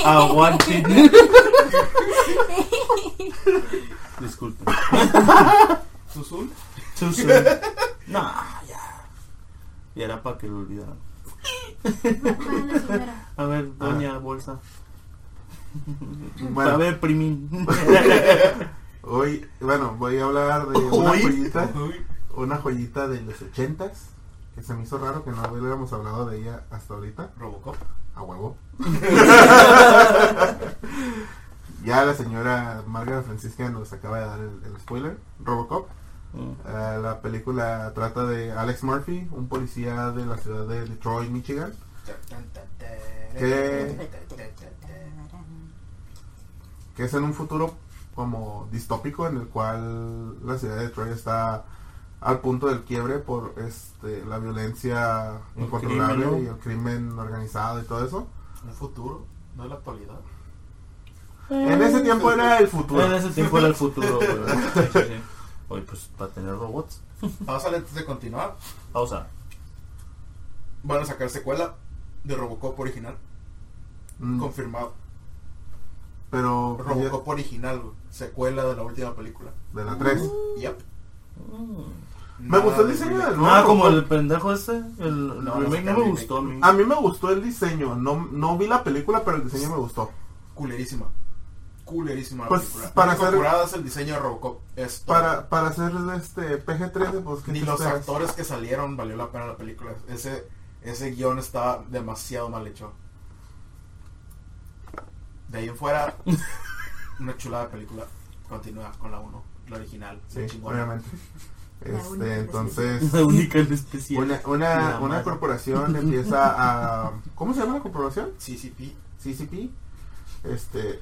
Aguante. Disculpe. ¿Susul? Soon. Nah, ya. Y era para que lo olvidaran. A ver, doña bolsa. Bueno. A ver, primín. Hoy, bueno, voy a hablar de una Hoy. joyita, una joyita de los ochentas, que se me hizo raro que no hubiéramos hablado de ella hasta ahorita, Robocop. a huevo. ya la señora Margaret Francisca nos acaba de dar el, el spoiler, Robocop. Eh, la película trata de Alex Murphy, un policía de la ciudad de Detroit, Michigan. Que es en un futuro como distópico en el cual la ciudad de Detroit está al punto del quiebre por este la violencia El incontrolable crimen, ¿no? y el crimen organizado y todo eso. Un futuro, no es la actualidad. En ese tiempo era el futuro. En ese tiempo era el futuro, güey. Sí, sí, sí. Oye, pues para tener robots. Pásale antes de continuar. Pausa. Van a sacar secuela de Robocop original. Mm, Confirmado. Pero Robocop original. Secuela de la última película. de la 3. Yep. Me Nada gustó el diseño del nuevo Ah, como el pendejo ese. El, el No, remake me remake. gustó a mí. A mí me gustó el diseño, no, no vi la película, pero el diseño me gustó. Culerísima. Culerísima la Pues, película. para hacer- curada es el diseño de Robocop. Es. Para, para hacer este PG-13, pues que Ni los actores que salieron valió la pena la película. Ese, ese guion está demasiado mal hecho. De ahí en fuera, una chulada de película. Continúa con la 1, la original. Sí, chingona. obviamente. Este, entonces, La única en especial. una, una, corporación empieza a... ¿Cómo se llama la corporación? CCP. CCP. Este,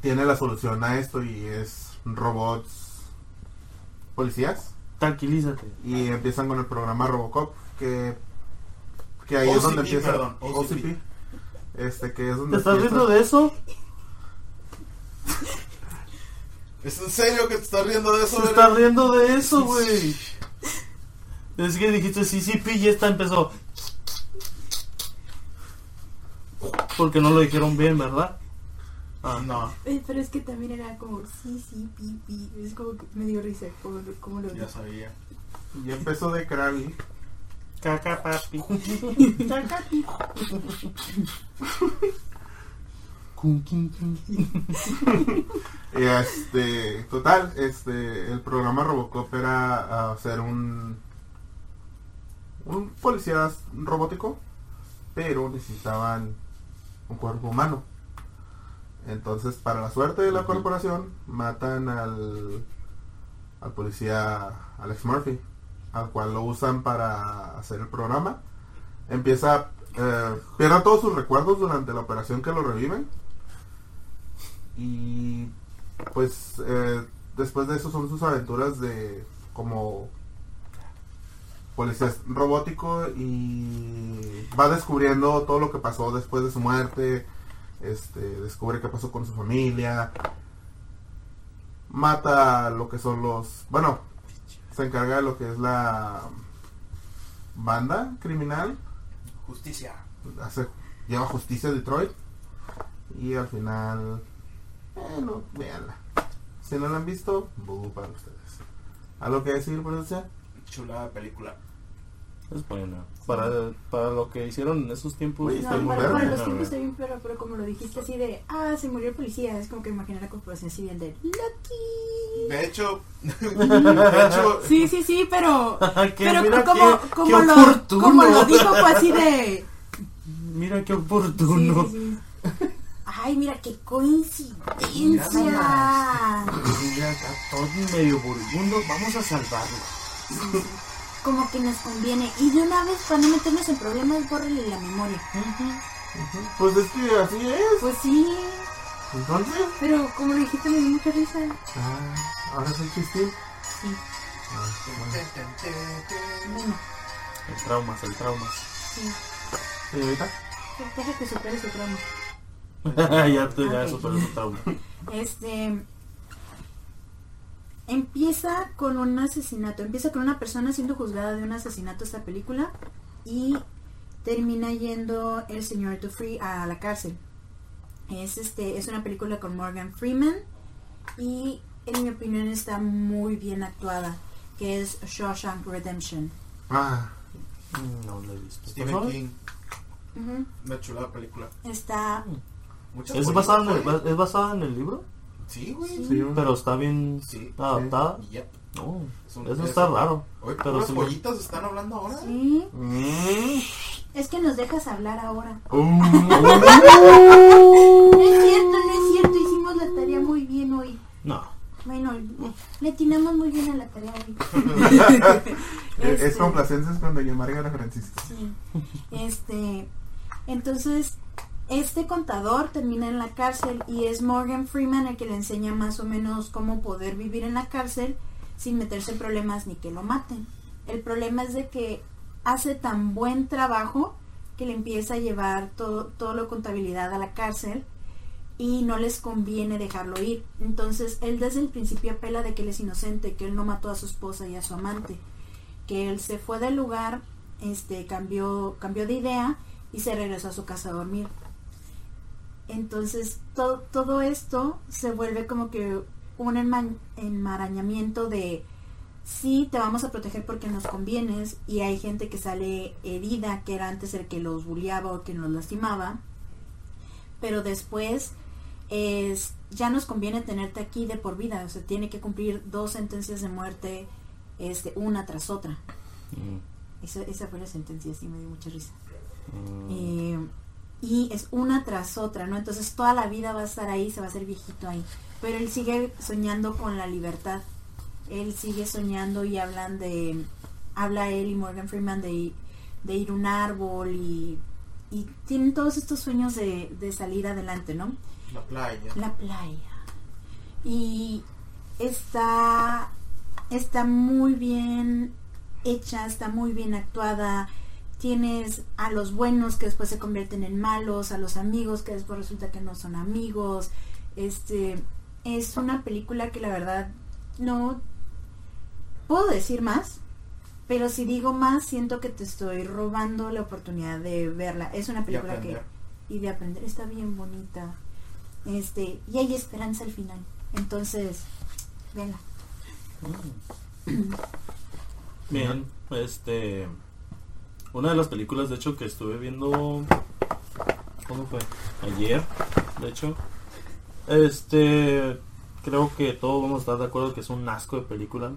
tiene la solución a esto y es robots policías. Tranquilízate. Y empiezan con el programa Robocop, que, que ahí es donde empieza... perdón, OCP. Este, que es donde ¿Te estás riendo de eso? ¿Es en serio que te estás riendo de eso? Se güey? está riendo de eso, güey. Es que dijiste sí, sí, pi, y esta empezó. Porque no lo dijeron bien, ¿verdad? Ah, No, Eh, Pero es que también era como sí, sí, pi, pi. Es como que me dio risa. Como, como lo ya sabía. Y empezó de Krabi. Caca, papi. Y este, total, este, el programa Robocop era hacer un un policía robótico, pero necesitaban un cuerpo humano. Entonces, para la suerte de la corporación, matan al al policía Alex Murphy, al cual lo usan para hacer el programa. Empieza, eh, pierde todos sus recuerdos durante la operación que lo reviven. Y pues eh, después de eso son sus aventuras de como policía robótico y va descubriendo todo lo que pasó después de su muerte este descubre qué pasó con su familia mata lo que son los bueno se encarga de lo que es la banda criminal. Justicia. hace lleva justicia a Detroit. Y al final bueno véanla. Si no la han visto para ustedes. Algo que decir producción Chulada película. Es buena. Para, para lo que hicieron en esos tiempos. Oye, está No, muy para, para los tiempos está bien, pero, pero como lo dijiste así de, ah, se murió el policía, es como que imaginé la corporación civil de Lucky. De hecho, de hecho, Sí, sí, sí, pero, pero mira como, qué- como, qué lo, como lo dijo fue así de, Mira qué oportuno. sí, sí. Ay, mira qué coincidencia. Mira, está todo medio moribundo. Vamos a salvarlo. Como que nos conviene. Y de una vez, para no meternos en problemas, bórrele la memoria. pues es que así es Pues sí, entonces pero como lo dijiste, me dio mucha risa. ah, ahora soy chistín Sí, Ah, bueno. bueno, El traumas, el traumas. sí. señorita Deja que supere su trauma. ya te ya Ok. superó su trauma. Este empieza con un asesinato, empieza con una persona siendo juzgada de un asesinato esta película y termina yendo el señor Dufree a la cárcel. Es este es una película con Morgan Freeman y en mi opinión está muy bien actuada, que es Shawshank Redemption. ah No lo he visto. Stephen ¿Por King, una chulada película. Está Muchas ¿Es joyitas, basada, en el, güey. ¿Es basada en el libro? Sí, güey. sí Pero está bien Sí. adaptada. Yep. No, Es un- eso es está raro. Oye, Pero están hablando ahora. sí, Mm. es que nos dejas hablar ahora. Uh, No es cierto, no es cierto, hicimos la tarea muy bien hoy. No. Bueno, le- atinamos muy bien a la tarea hoy. es Este, complacencias con Doña Margarita Francisca sí. Este, entonces, este contador termina en la cárcel y es Morgan Freeman el que le enseña más o menos cómo poder vivir en la cárcel sin meterse en problemas ni que lo maten. El problema es de que hace tan buen trabajo que le empieza a llevar todo, todo lo contabilidad a la cárcel y no les conviene dejarlo ir. Entonces él desde el principio apela de que él es inocente, que él no mató a su esposa y a su amante, que él se fue del lugar, este, cambió, cambió de idea y se regresó a su casa a dormir. Entonces todo, todo esto se vuelve como que un enmarañamiento de sí te vamos a proteger porque nos convienes y hay gente que sale herida que era antes el que los bulliaba o que nos lastimaba pero después es ya nos conviene tenerte aquí de por vida o sea tiene que cumplir dos sentencias de muerte este una tras otra mm. esa, esa, fue la sentencia sí me dio mucha risa mm. eh, y es una tras otra no entonces toda la vida va a estar ahí se va a hacer viejito ahí pero él sigue soñando con la libertad él sigue soñando y hablan de, habla él y Morgan Freeman de, de ir a un árbol y, y, tienen todos estos sueños de, de salir adelante, ¿no? La playa. La playa. Y está, está muy bien hecha, está muy bien actuada. Tienes a los buenos que después se convierten en malos, a los amigos que después resulta que no son amigos. Este es una película que la verdad no puedo decir más, pero si digo más, siento que te estoy robando la oportunidad de verla. Es una película que y de aprender está bien bonita. Este, y hay esperanza al final. Entonces, venga. Bien, este una de las películas de hecho que estuve viendo ¿cómo fue? Ayer, de hecho. Este creo que todos vamos a estar de acuerdo que es un asco de película.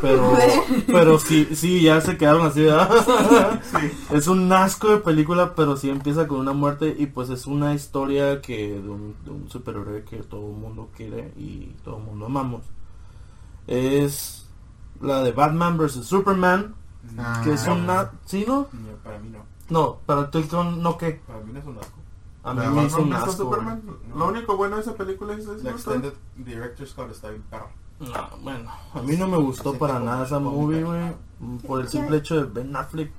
Pero, pero sí, sí, ya se quedaron así, Es un asco de película, pero sí empieza con una muerte y pues es una historia que de un, superhéroe que todo el mundo quiere y todo el mundo amamos. Es la de Batman vs. Superman, ah. que es una... ¿Sí, no? Para mí no. No, para ti no qué. Para mí no es un asco. A mí me hizo un asco. Lo único bueno de esa película es... La Extended Director's Cut está bien perro. No, bueno, a mí no me gustó para nada esa movie, güey. Por el simple hecho de Ben Affleck.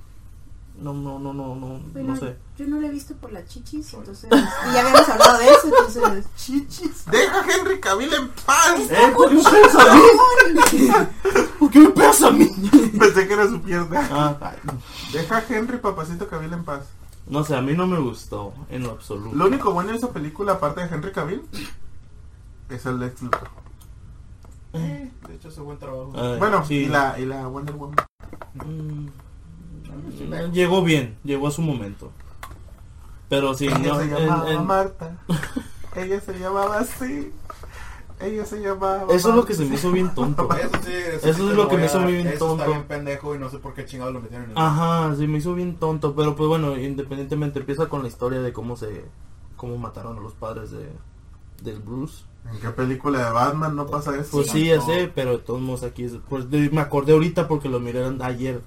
No, no, no, no, no, no sé. Yo no la he visto por las chichis, entonces. Y ya habíamos hablado de eso, entonces. Chichis. Deja a Henry Cavill en paz. ¿Eh? ¿Por qué me pegas a mí? ¿Por qué me pegas a mí? Pensé que era su pierna. Ah, Deja a Henry Papacito Cavill en paz. No sé, a mí no me gustó en lo absoluto. Lo único bueno de esa película, aparte de Henry Cavill, es el Lex Luthor. Eh, de hecho, hace buen trabajo. bueno, y, la, y la Wonder Woman. Mm, llegó bien, llegó a su momento. Pero sí, ella se llamaba Marta. ella se llamaba así. Ella se llamaba. Eso es lo que se me hizo bien tonto. eso, sí, eso, es lo que me hizo bien tonto. Está bien pendejo y no sé por qué chingados lo metieron en el Ajá, sí, me hizo bien tonto. Pero pues bueno, independientemente, empieza con la historia de cómo se. cómo mataron a los padres de. del Bruce. ¿En qué película de Batman no pasa eso? Pues sí, ya sé, pero todos modos aquí pues, me acordé ahorita porque lo miraron ayer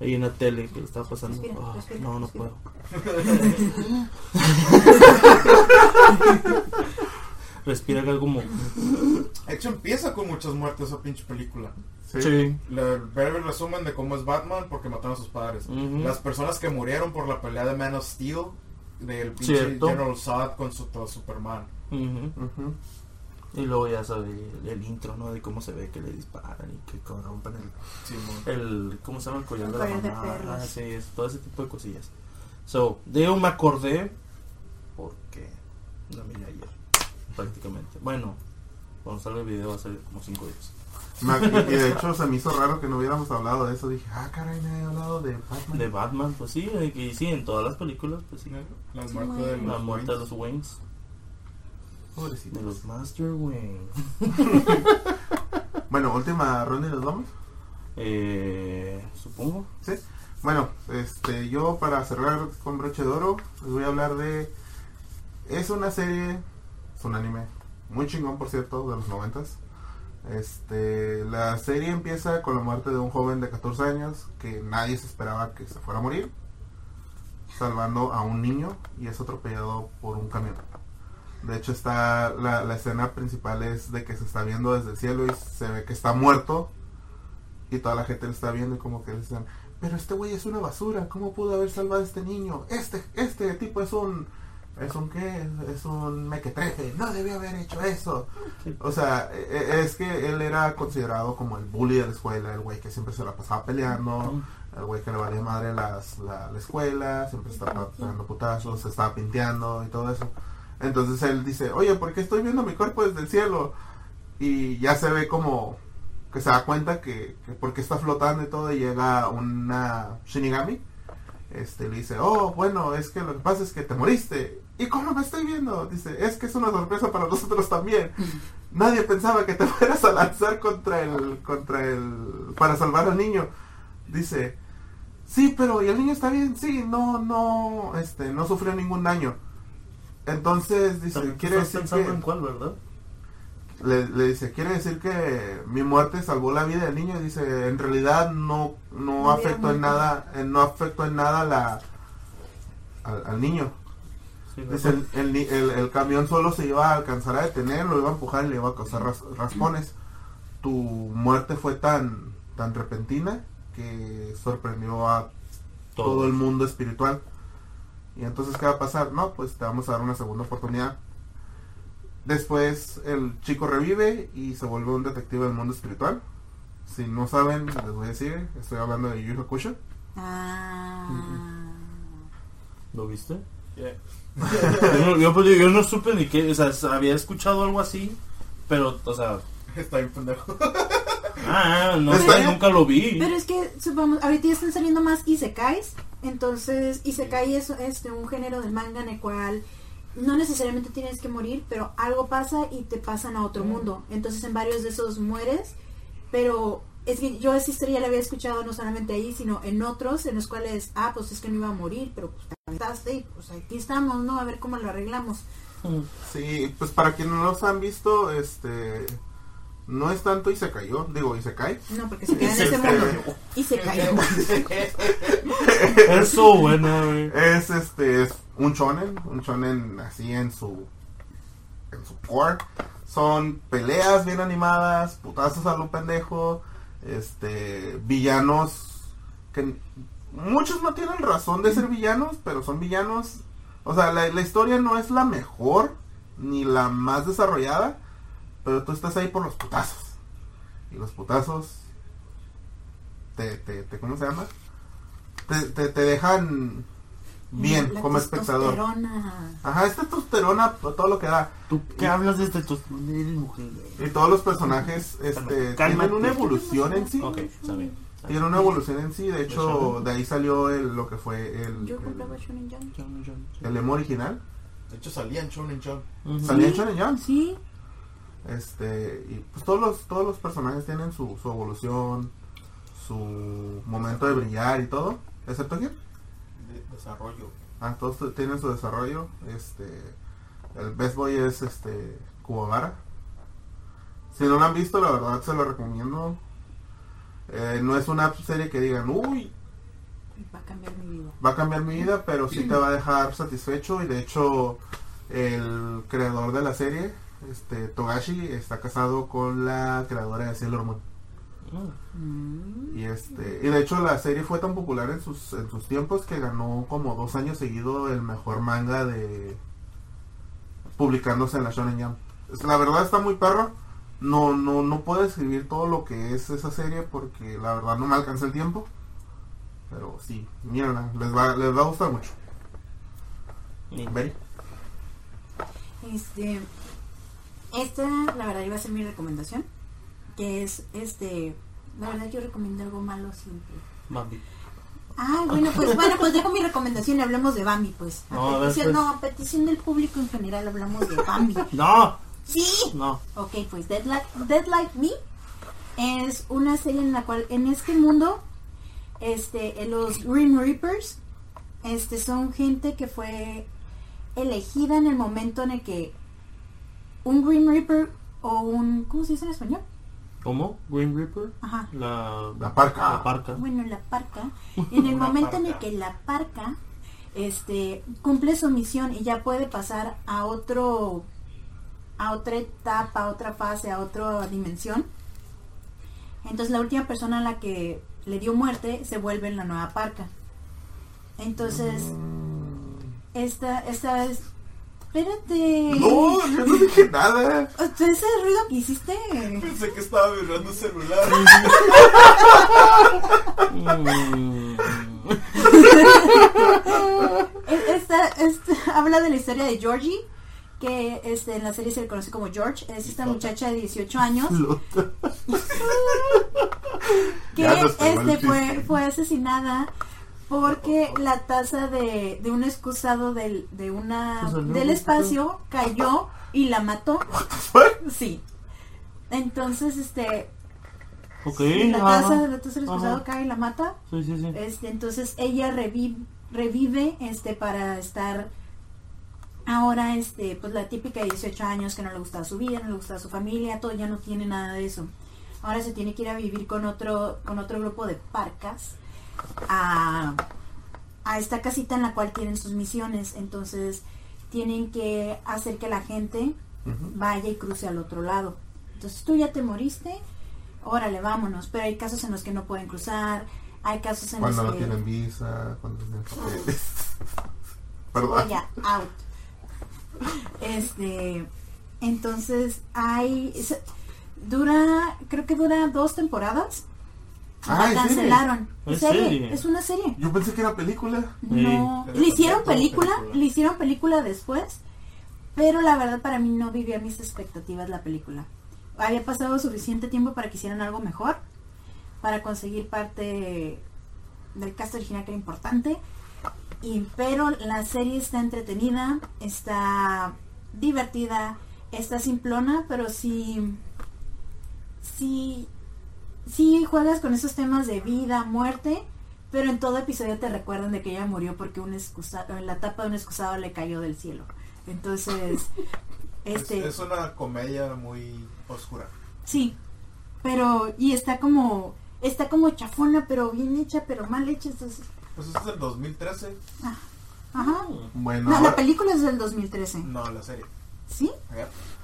ahí en la tele que estaba pasando. Ah, no, no puedo. respira algo como. De hecho, empieza con muchas muertes esa pinche película. Sí. Le, ver el resumen de cómo es Batman porque mataron a sus padres. Las personas que murieron por la pelea de Man of Steel, del pinche General Zod con su, Superman. Y luego ya sabe el, intro, ¿no? De cómo se ve que le disparan y que rompen el, el ¿cómo se llama? El collar de la mamá. sí, es, todo ese tipo de cosillas. So, de me acordé porque la miré ayer, prácticamente. Bueno, cuando salga el video va a ser como 5 días. Y de hecho se me hizo raro que no hubiéramos hablado de eso. Dije, ah, caray, me he hablado de Batman. De Batman, pues sí, y sí, en todas las películas, pues sí. La muerte de los, la muerte de los Waynes. De los Master Wing. bueno, última ronda y nos vamos. Eh, supongo. Sí. Bueno, este, yo para cerrar con broche de oro, les voy a hablar de. Es una serie, es un anime muy chingón, por cierto, de los noventas. Este, la serie empieza con la muerte de un joven de 14 años que nadie se esperaba que se fuera a morir. salvando a un niño y es atropellado por un camión. De hecho está la, la escena principal es de que se está viendo desde el cielo y se ve que está muerto y toda la gente lo está viendo y como que dicen, pero este güey es una basura, ¿cómo pudo haber salvado a este niño? Este, este tipo es un, es un qué, es un mequetrefe, no debió haber hecho eso. O sea, e- e- es que él era considerado como el bully de la escuela, el güey que siempre se la pasaba peleando, el güey que le valía madre las, la, la escuela, siempre estaba pegando putazos, se estaba pinteando y todo eso. Entonces él dice, oye, ¿por qué estoy viendo mi cuerpo desde el cielo? Y ya se ve como que se da cuenta que, que porque está flotando y todo y llega una Shinigami este le dice oh bueno es que lo que pasa es que te moriste y cómo me estoy viendo dice es que es una sorpresa para nosotros también. Nadie pensaba que te fueras a lanzar contra el contra el para salvar al niño dice sí pero y el niño está bien sí no no este no sufrió ningún daño entonces dice También quiere estás decir pensando que en cuál, ¿verdad? le, le dice, quiere decir que mi muerte salvó la vida del niño. Y dice, en realidad no, no afectó en nada, eh, no afectó en nada la, al, al niño. Sí, Dice, el, el, el- el camión solo se iba a alcanzar a detener, lo iba a empujar y le iba a causar ras- raspones. Tu muerte fue tan, tan repentina que sorprendió a todo el mundo espiritual. Y entonces, ¿qué va a pasar? No, pues te vamos a dar una segunda oportunidad. Después el chico revive y se vuelve un detective del mundo espiritual. Si no saben, les voy a decir, estoy hablando de Yu Yu Hakusho. Ah. ¿Lo viste? Yeah. yo, no, yo, pues, yo no supe ni qué, o sea, había escuchado algo así, pero, o sea, Está bien pendejo. ah, no bien. nunca lo vi. Pero es que, supongamos, ahorita ya están saliendo más isekais. Entonces, isekai es este, un género del manga en el cual no necesariamente tienes que morir, pero algo pasa y te pasan a otro mundo. Entonces, en varios de esos mueres. Pero es que yo esa historia la había escuchado no solamente ahí, sino en otros, en los cuales, ah, pues es que no iba a morir, pero pues te aventaste y pues aquí estamos, ¿no? A ver cómo lo arreglamos. Mm. Sí, pues para quienes no los han visto, este no es tanto y se cayó, digo y se cae. No, porque se queda en Se ese mundo. Y se cayó. Eso, buena, güey. Es este es un shonen, un shonen así en su en su core. Son peleas bien animadas, putazos a lo pendejo, este villanos que muchos no tienen razón de ser villanos, pero son villanos. O sea, la, la historia no es la mejor ni la más desarrollada, pero tú estás ahí por los putazos. Y los putazos te, te, te ¿cómo se llama? Te, te, te dejan bien La como espectador. testosterona. Ajá, es testosterona todo lo que da. ¿Tú qué hablas de este tus eres mujer? Y todos los personajes este, tienen una evolución en sí. Ok, está bien. Tienen una evolución en sí. De hecho, de ahí salió el, lo que fue el, Yo compraba el, Shonen Jump. El emo original. De hecho, salían Shonen Jump. Ujú. Salía en Shonen Jump. Sí. Este, y pues todos los, todos los personajes tienen su, su evolución, su momento de brillar y todo. Excepto quién? De desarrollo. Ah, todos tienen su desarrollo. Este, el Best Boy es este Kuwabara. Si no lo han visto, la verdad se lo recomiendo. Eh, no es una serie que digan, uy, Va a cambiar mi vida. va a cambiar mi vida, pero sí te va a dejar satisfecho. Y de hecho, el creador de la serie, este Togashi, está casado con la creadora de Sailor Moon. Mm. Y este, y de hecho la serie fue tan popular en sus, en sus tiempos que ganó como dos años seguido el mejor manga de publicándose en la Shonen Jump. La verdad está muy perro. No, no, no puedo describir todo lo que es esa serie porque la verdad no me alcanza el tiempo. Pero sí, mírenla, les va, les va a gustar mucho. Este, esta, la verdad, iba a ser mi recomendación. Que es, este, la verdad, yo recomiendo algo malo siempre. Bambi. Ah, bueno, pues bueno, pues dejo mi recomendación y hablemos de Bambi, pues. A No, a ver, petición, pues. no, a petición del público en general hablamos de Bambi. No, Sí. no. Ok, pues Dead Like, Dead Like Me es una serie en la cual en este mundo este eh, los Grim Reapers este son gente que fue elegida en el momento en el que un Grim Reaper o un ¿cómo se dice en español? ¿Cómo? Green Reaper. Ajá. La, La parca. La parca. Bueno, la parca, en el momento en el que la parca este cumple su misión y ya puede pasar a otro a otra etapa, a otra fase, a otra dimensión. Entonces la última persona a la que le dio muerte se vuelve en la nueva parca. Entonces, esta, esta es... Espérate. No, yo no dije nada. ¿Ese ruido que hiciste? Pensé que estaba vibrando el celular. esta, esta, habla de la historia de Georgie que este, en la serie se le conoce como George, es esta muchacha de 18 años que este fue, fue asesinada porque la taza de, de un excusado del, de una, del espacio cayó y la mató. Sí. Entonces, este... la taza, de la taza del excusado cae y la mata. Este, entonces ella revive, revive este, para estar ahora este pues la típica de 18 años que no le gustaba su vida, no le gustaba su familia, todo ya no tiene nada de eso. Ahora se tiene que ir a vivir con otro con otro grupo de parcas a, esta casita en la cual tienen sus misiones, entonces tienen que hacer que la gente vaya y cruce al otro lado. Entonces tú ya te moriste, órale, vámonos, pero hay casos en los que no pueden cruzar, hay casos en los que no tienen visa, cuando tienen papeles. Perdón. Ya, out. Este, entonces hay dura, creo que dura dos temporadas. Ah, cancelaron. ¿Es serie? Es una serie. Yo pensé que era película. No, le hicieron película, le hicieron película después, pero la verdad para mí no vivía mis expectativas la película. Había pasado suficiente tiempo para que hicieran algo mejor, para conseguir parte del cast original que era importante y, pero la serie está entretenida, está divertida, está simplona, pero sí, sí, sí juegas con esos temas de vida, muerte, pero en todo episodio te recuerdan de que ella murió porque un excusado, en la tapa de un excusado le cayó del cielo. Entonces, este... Es, una comedia muy oscura. Sí, pero, y está como, está como chafona, pero bien hecha, pero mal hecha, entonces pues es del 2013. Ah, ajá. Bueno. No, la película es del 2013. No, la serie. ¿Sí?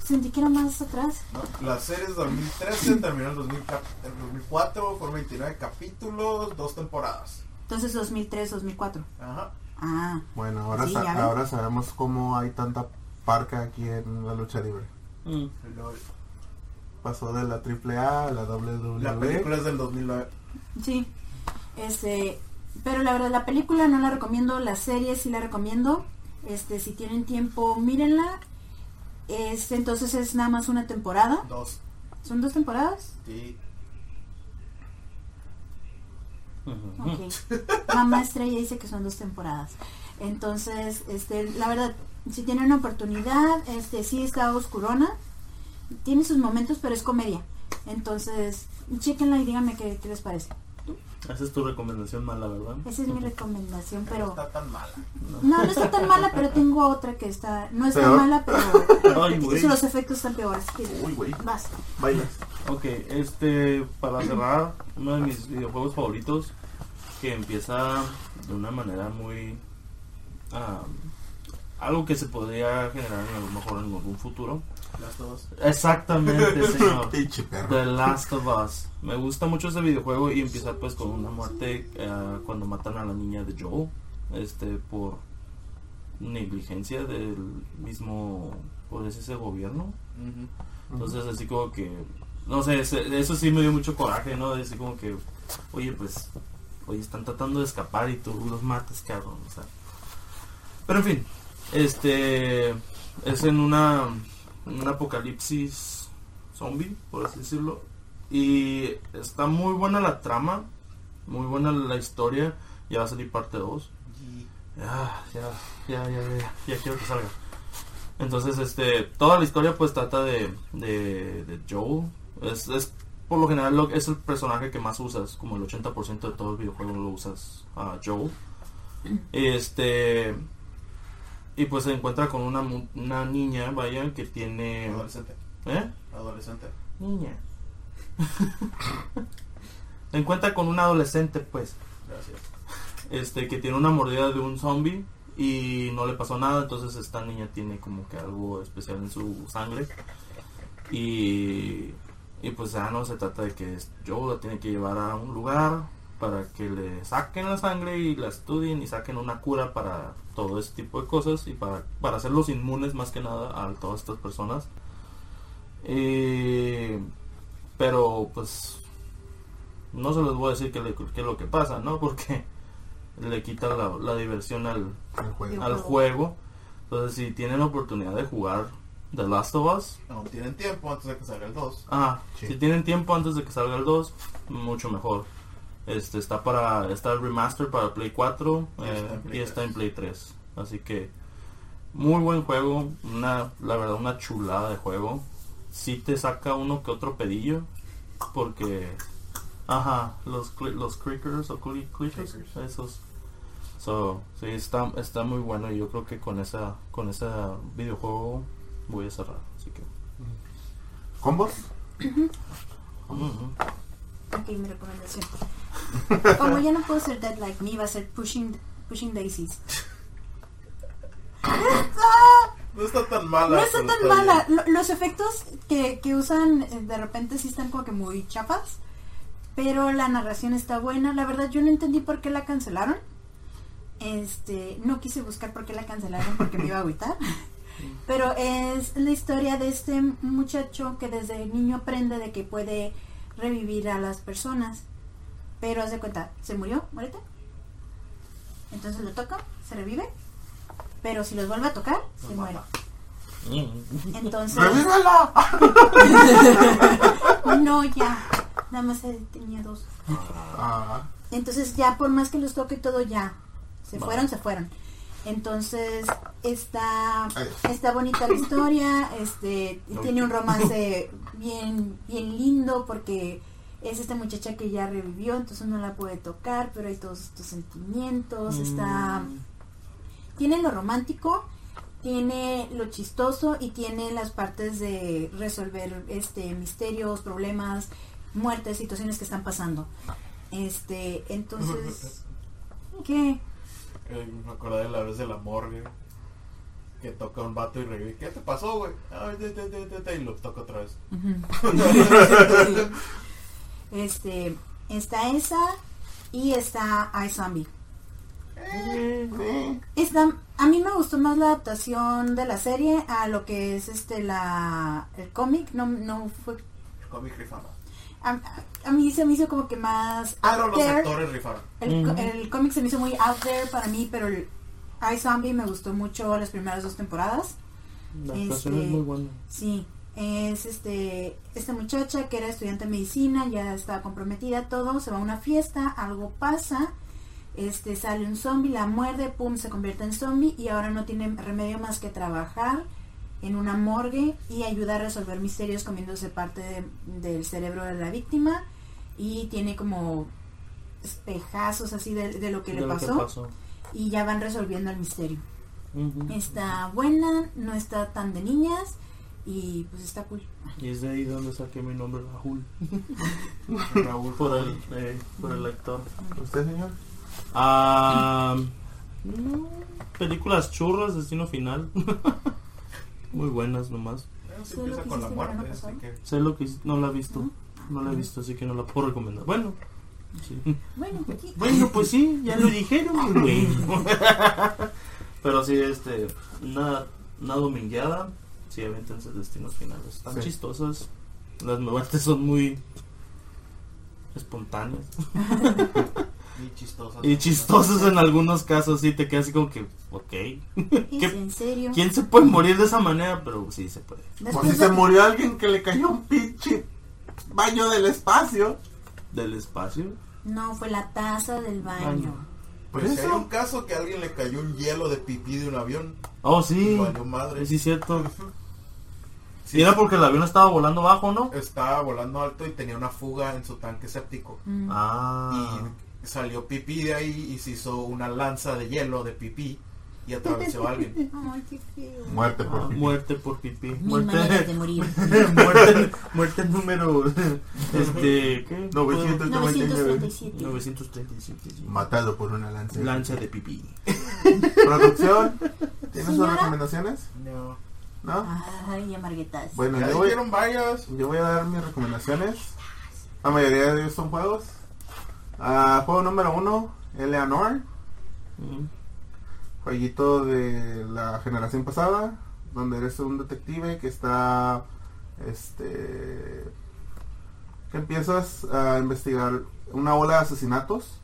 Sentí que era más atrás. No, la serie es 2013, terminó en 2004, fueron 29 capítulos, dos temporadas. Entonces 2003, 2004. Ajá. Ah. Bueno, ahora, ahora sabemos cómo hay tanta parca aquí en la lucha libre. Mm. Pasó de la AAA a la WWE. La película es del 2009. Sí. Este, pero la verdad, la película no la recomiendo, la serie sí la recomiendo. Este, si tienen tiempo, mírenla. Este, entonces es nada más una temporada. Dos. ¿Son dos temporadas? Sí. Mamá Estrella dice que son dos temporadas. Entonces, este, la verdad, si tienen una oportunidad, este, sí está oscurona. Tiene sus momentos, pero es comedia. Entonces, chequenla y díganme qué les parece. Esa es tu recomendación mala, ¿verdad? Esa es mi recomendación, pero... No está tan mala. No, no está tan mala, pero tengo otra que está... No es tan mala, pero... Ay, los efectos están peores. Uy, güey. Vas. Bailas. Ok, este... Para cerrar, uno de mis videojuegos favoritos que empieza de una manera muy... algo que se podría generar a lo mejor en algún futuro Last of Us. Exactamente, señor. The Last of Us. Me gusta mucho ese videojuego y empieza pues con una muerte eh, cuando matan a la niña de Joel, este por negligencia del mismo, por ese gobierno. Entonces así como que, no sé, eso sí me dio mucho coraje, ¿no? Decir como que, oye, pues, oye, están tratando de escapar y tú los matas, cabrón, o sea. Pero en fin, este, es en una un apocalipsis zombie, por así decirlo. Y está muy buena la trama, muy buena la historia. Ya va a salir parte 2. Ya, ya, ya, ya, ya, quiero que salga. Entonces, este, toda la historia pues trata de, de, Joel. Es, por lo general es el personaje que más usas, como el 80% de todo el videojuego lo usas a Joel. Este, y pues se encuentra con una, una niña, vaya, que tiene... Adolescente. ¿Eh? Adolescente. Niña. se encuentra con un adolescente, pues. Gracias. Este, que tiene una mordida de un zombie y no le pasó nada, entonces esta niña tiene como que algo especial en su sangre y, y pues ya no se trata de que Joe la tiene que llevar a un lugar para que le saquen la sangre y la estudien y saquen una cura para todo ese tipo de cosas y para, para hacerlos inmunes más que nada a todas estas personas. Eh, pero pues no se les voy a decir qué, es lo que pasa, ¿no? Porque le quita la, diversión al, al, juego. Entonces si tienen la oportunidad de jugar The Last of Us. Aún tienen tiempo antes de que salga el 2. Ah, si tienen tiempo antes de que salga el 2, mucho mejor. Este está para está el remaster para Play 4 eh, y está en Play 3. Así que muy buen juego, una la verdad una chulada de juego. Si te saca uno que otro pedillo porque ajá, los los clickers o clickers, esos So, sí, está, está muy bueno y yo creo que con esa con ese videojuego voy a cerrar. Así que. ¿Combos? Ok, mi recomendación. Como ya no puedo ser Dead Like Me, va a ser Pushing, pushing Daisies. No está tan mala. No está tan mala. Los efectos que, que usan eh, de repente sí están como que muy chapas. Pero la narración está buena. La verdad yo no entendí por qué la cancelaron. Este, no quise buscar por qué la cancelaron porque me iba a agüitar. Pero es la historia de este muchacho que desde niño aprende de que puede revivir a las personas. Pero haz de cuenta, se murió, muérete. Entonces lo toca, se revive. Pero si los vuelve a tocar, se muere. Entonces. no, ya. Nada más tenía dos. Ah. Entonces ya por más que los toque todo ya. Se fueron, se fueron. Entonces está está bonita la historia, este tiene un romance bien bien lindo porque es esta muchacha que ya revivió, entonces no la puede tocar, pero hay todos estos sentimientos, está mm. tiene lo romántico, tiene lo chistoso y tiene las partes de resolver este misterios, problemas, muertes, situaciones que están pasando. Este, entonces ¿qué? Eh, me acordé de la vez de la morgue. Que toca un vato y revive. ¿Qué te pasó, güey? y lo toca otra vez. este, está esa y está iZombie. Está, a mí me gustó más la adaptación de la serie a lo que es este la el cómic. No, no fue. El cómic rifado a, mí se me hizo como que más pero los actores rifaron. El, cómic se me hizo muy out there para mí pero el iZombie me gustó mucho las primeras dos temporadas. La este, es muy buena. sí es este esta muchacha que era estudiante de medicina ya estaba comprometida todo se va a una fiesta algo pasa este sale un zombie la muerde pum se convierte en zombie y ahora no tiene remedio más que trabajar en una morgue y ayuda a resolver misterios comiéndose parte del cerebro de la víctima y tiene como espejazos así de, lo que le pasó, y ya van resolviendo el misterio. Está buena, no está tan de niñas y pues está cool. Y es de ahí donde saqué mi nombre, Raúl. Raúl por el, eh, por el lector. ¿Usted, señor? Ah, películas churras, destino final. muy buenas nomás. Sé lo que, no la he visto, no la he visto, así que no la puedo recomendar. Bueno, Bueno, pues sí. bueno, pues sí, ya lo dijeron. Pero sí, este, una, una domingueada, sí, avéntense destinos finales. Están chistosas, las muertes son muy espontáneas. Y chistosas. Y chistosas en algunos casos, sí, te quedas así como que, ok. en serio? ¿Quién se puede morir de esa manera? Pero sí se puede. Por si se murió alguien que le cayó un pinche baño del espacio. ¿Del espacio? No, fue la taza del baño. Pues si hay un caso que a alguien le cayó un hielo de pipí de un avión. Oh, sí. madre. Sí, cierto. Sí, era porque el avión estaba volando bajo, ¿no? Estaba volando alto y tenía una fuga en su tanque séptico. Mm. Ah salió pipí de ahí y se hizo una lanza de hielo de pipí y atravesó a alguien. Ay, qué feo. Muerte por Ah, pipí. muerte por pipí. Mil Muerte, de morir. muerte, muerte número. Este. ¿Qué? 999. 937. 937. sí. Matado por una lanza. Lanza de pipí. Producción. ¿Tienes sus Señora. recomendaciones? No. ¿No? Ay, amarguetas. Bueno, Ya yo voy, varias. yo voy a dar mis recomendaciones. La mayoría de ellos son juegos. Juego número uno, Eleanor. Mm. Jueguito de la generación pasada, donde eres un detective que está, este, que empiezas a investigar una ola de asesinatos,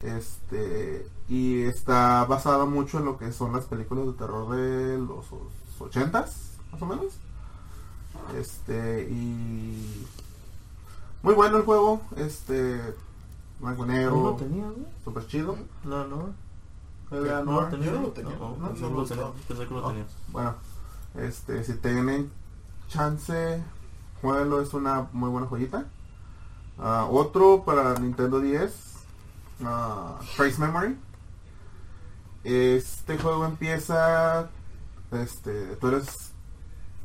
este, y está basada mucho en lo que son las películas de terror de los ochentas, más o menos, este, y muy bueno el juego, este, blanco y ¿No negro, tenía, güey? chido. No, no. Eleanor. lo tenía. Yo no lo tenía. No, No, no, no no lo tenía. gustaba. Pensé que lo Oh, tenías. Bueno, este, si tienen chance, jueguenlo, es una muy buena joyita. Ah, otro para Nintendo 10, ah, Trace Memory. Este juego empieza, este, tú eres,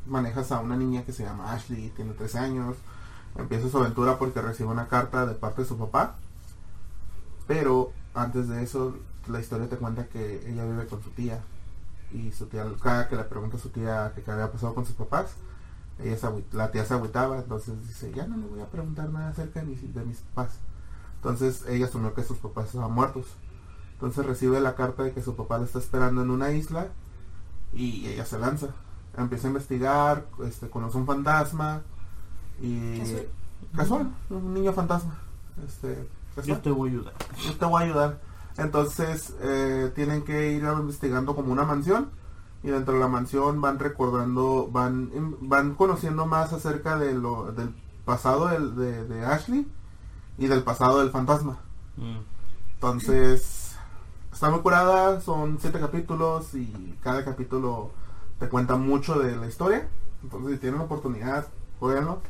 manejas a una niña que se llama Ashley, tiene 13 años. Empieza su aventura porque recibe una carta de parte de su papá. Pero antes de eso, la historia te cuenta que ella vive con su tía y su tía, cada que le pregunta a su tía que qué había pasado con sus papás, ella se la tía se agüitaba, entonces dice, ya no le voy a preguntar nada acerca de mis, de mis papás. Entonces ella asumió que sus papás estaban muertos. Entonces recibe la carta de que su papá la está esperando en una isla y ella se lanza. Empieza a investigar, este, conoce un fantasma y... Casual. Casual, un niño fantasma. Este, Yo te voy a ayudar. yo te voy a ayudar. Entonces eh, tienen que ir investigando como una mansión y dentro de la mansión van recordando, van im- van conociendo más acerca de lo, del pasado del- de, de Ashley y del pasado del fantasma. Mm. Entonces está muy curada, son siete capítulos y cada capítulo te cuenta mucho de la historia. Entonces si tienen la oportunidad, jueguenlo.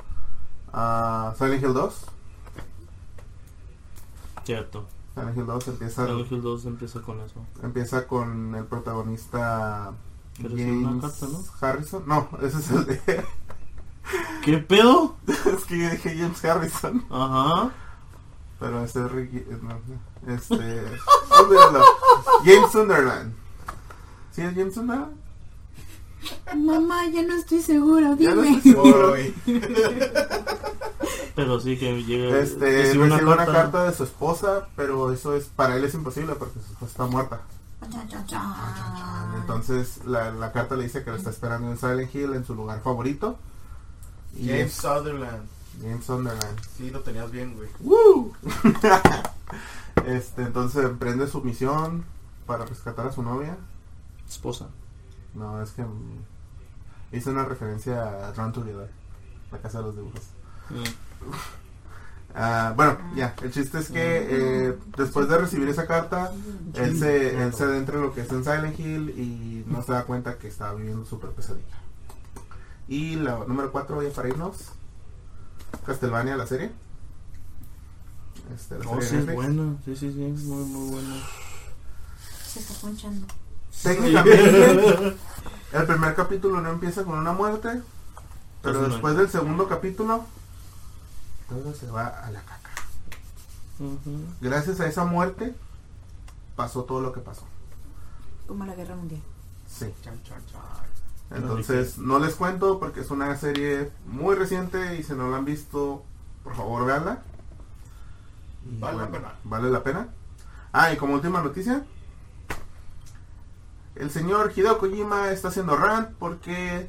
Ah, Silent Hill 2. Cierto. Silent Hill 2 empieza Silent Hill 2 empieza con eso. Empieza con el protagonista James carta, ¿no? Harrison. No, ese es el de... ¿Qué pedo? es que yo dije James Harrison. Ajá. Pero ese es Ricky... eh, no, este... James Sunderland. ¿Sí es James Sunderland? Mamá, ya no estoy segura, Ya no dime. estoy seguro. Pero sí que llega. Este, recibe recibe una carta de su esposa, pero eso es para él es imposible porque su esposa está muerta. Entonces la, la carta le dice que lo está esperando en Silent Hill, en su lugar favorito. Y James es Sutherland. James Sunderland. Sí, lo tenías bien, güey. ¡Woo! este, entonces emprende su misión para rescatar a su novia. Esposa. No, es que hice una referencia a Run Together, la casa de los dibujos. Mm. Ah, bueno, ya, el chiste es que eh, después de recibir esa carta, él se, él se adentra en lo que está en Silent Hill y no se da cuenta que estaba viviendo súper pesadilla. Y la número 4, ya para irnos, Castlevania, la serie. Este, la Oh, serie sí, de es bueno. Sí, sí, sí. Muy, muy bueno. Se está ponchando. Técnicamente, el primer capítulo no empieza con una muerte, pero después del segundo capítulo, todo se va a la caca. Gracias a esa muerte, pasó todo lo que pasó. Como la guerra mundial. Sí. Chan, chan, chan. Entonces, no les cuento porque es una serie muy reciente y si no la han visto, por favor, véanla. Y Vale la pena. Vale la pena. Ah, y como última noticia, el señor Hideo Kojima está haciendo rant porque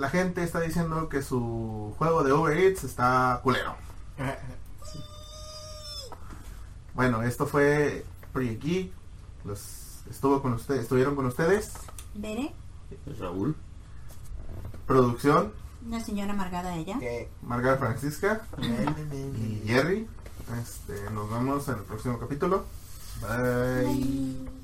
la gente está diciendo que su juego de Uber Eats está culero. Bueno, esto fue Project Geek. Los estuvo con ustedes, estuvieron con ustedes. Veré. Raúl. Producción, Una señora amargada ella. ¿Qué? Margarita Francisca y Jerry. Este, nos vemos en el próximo capítulo. Bye. Bye.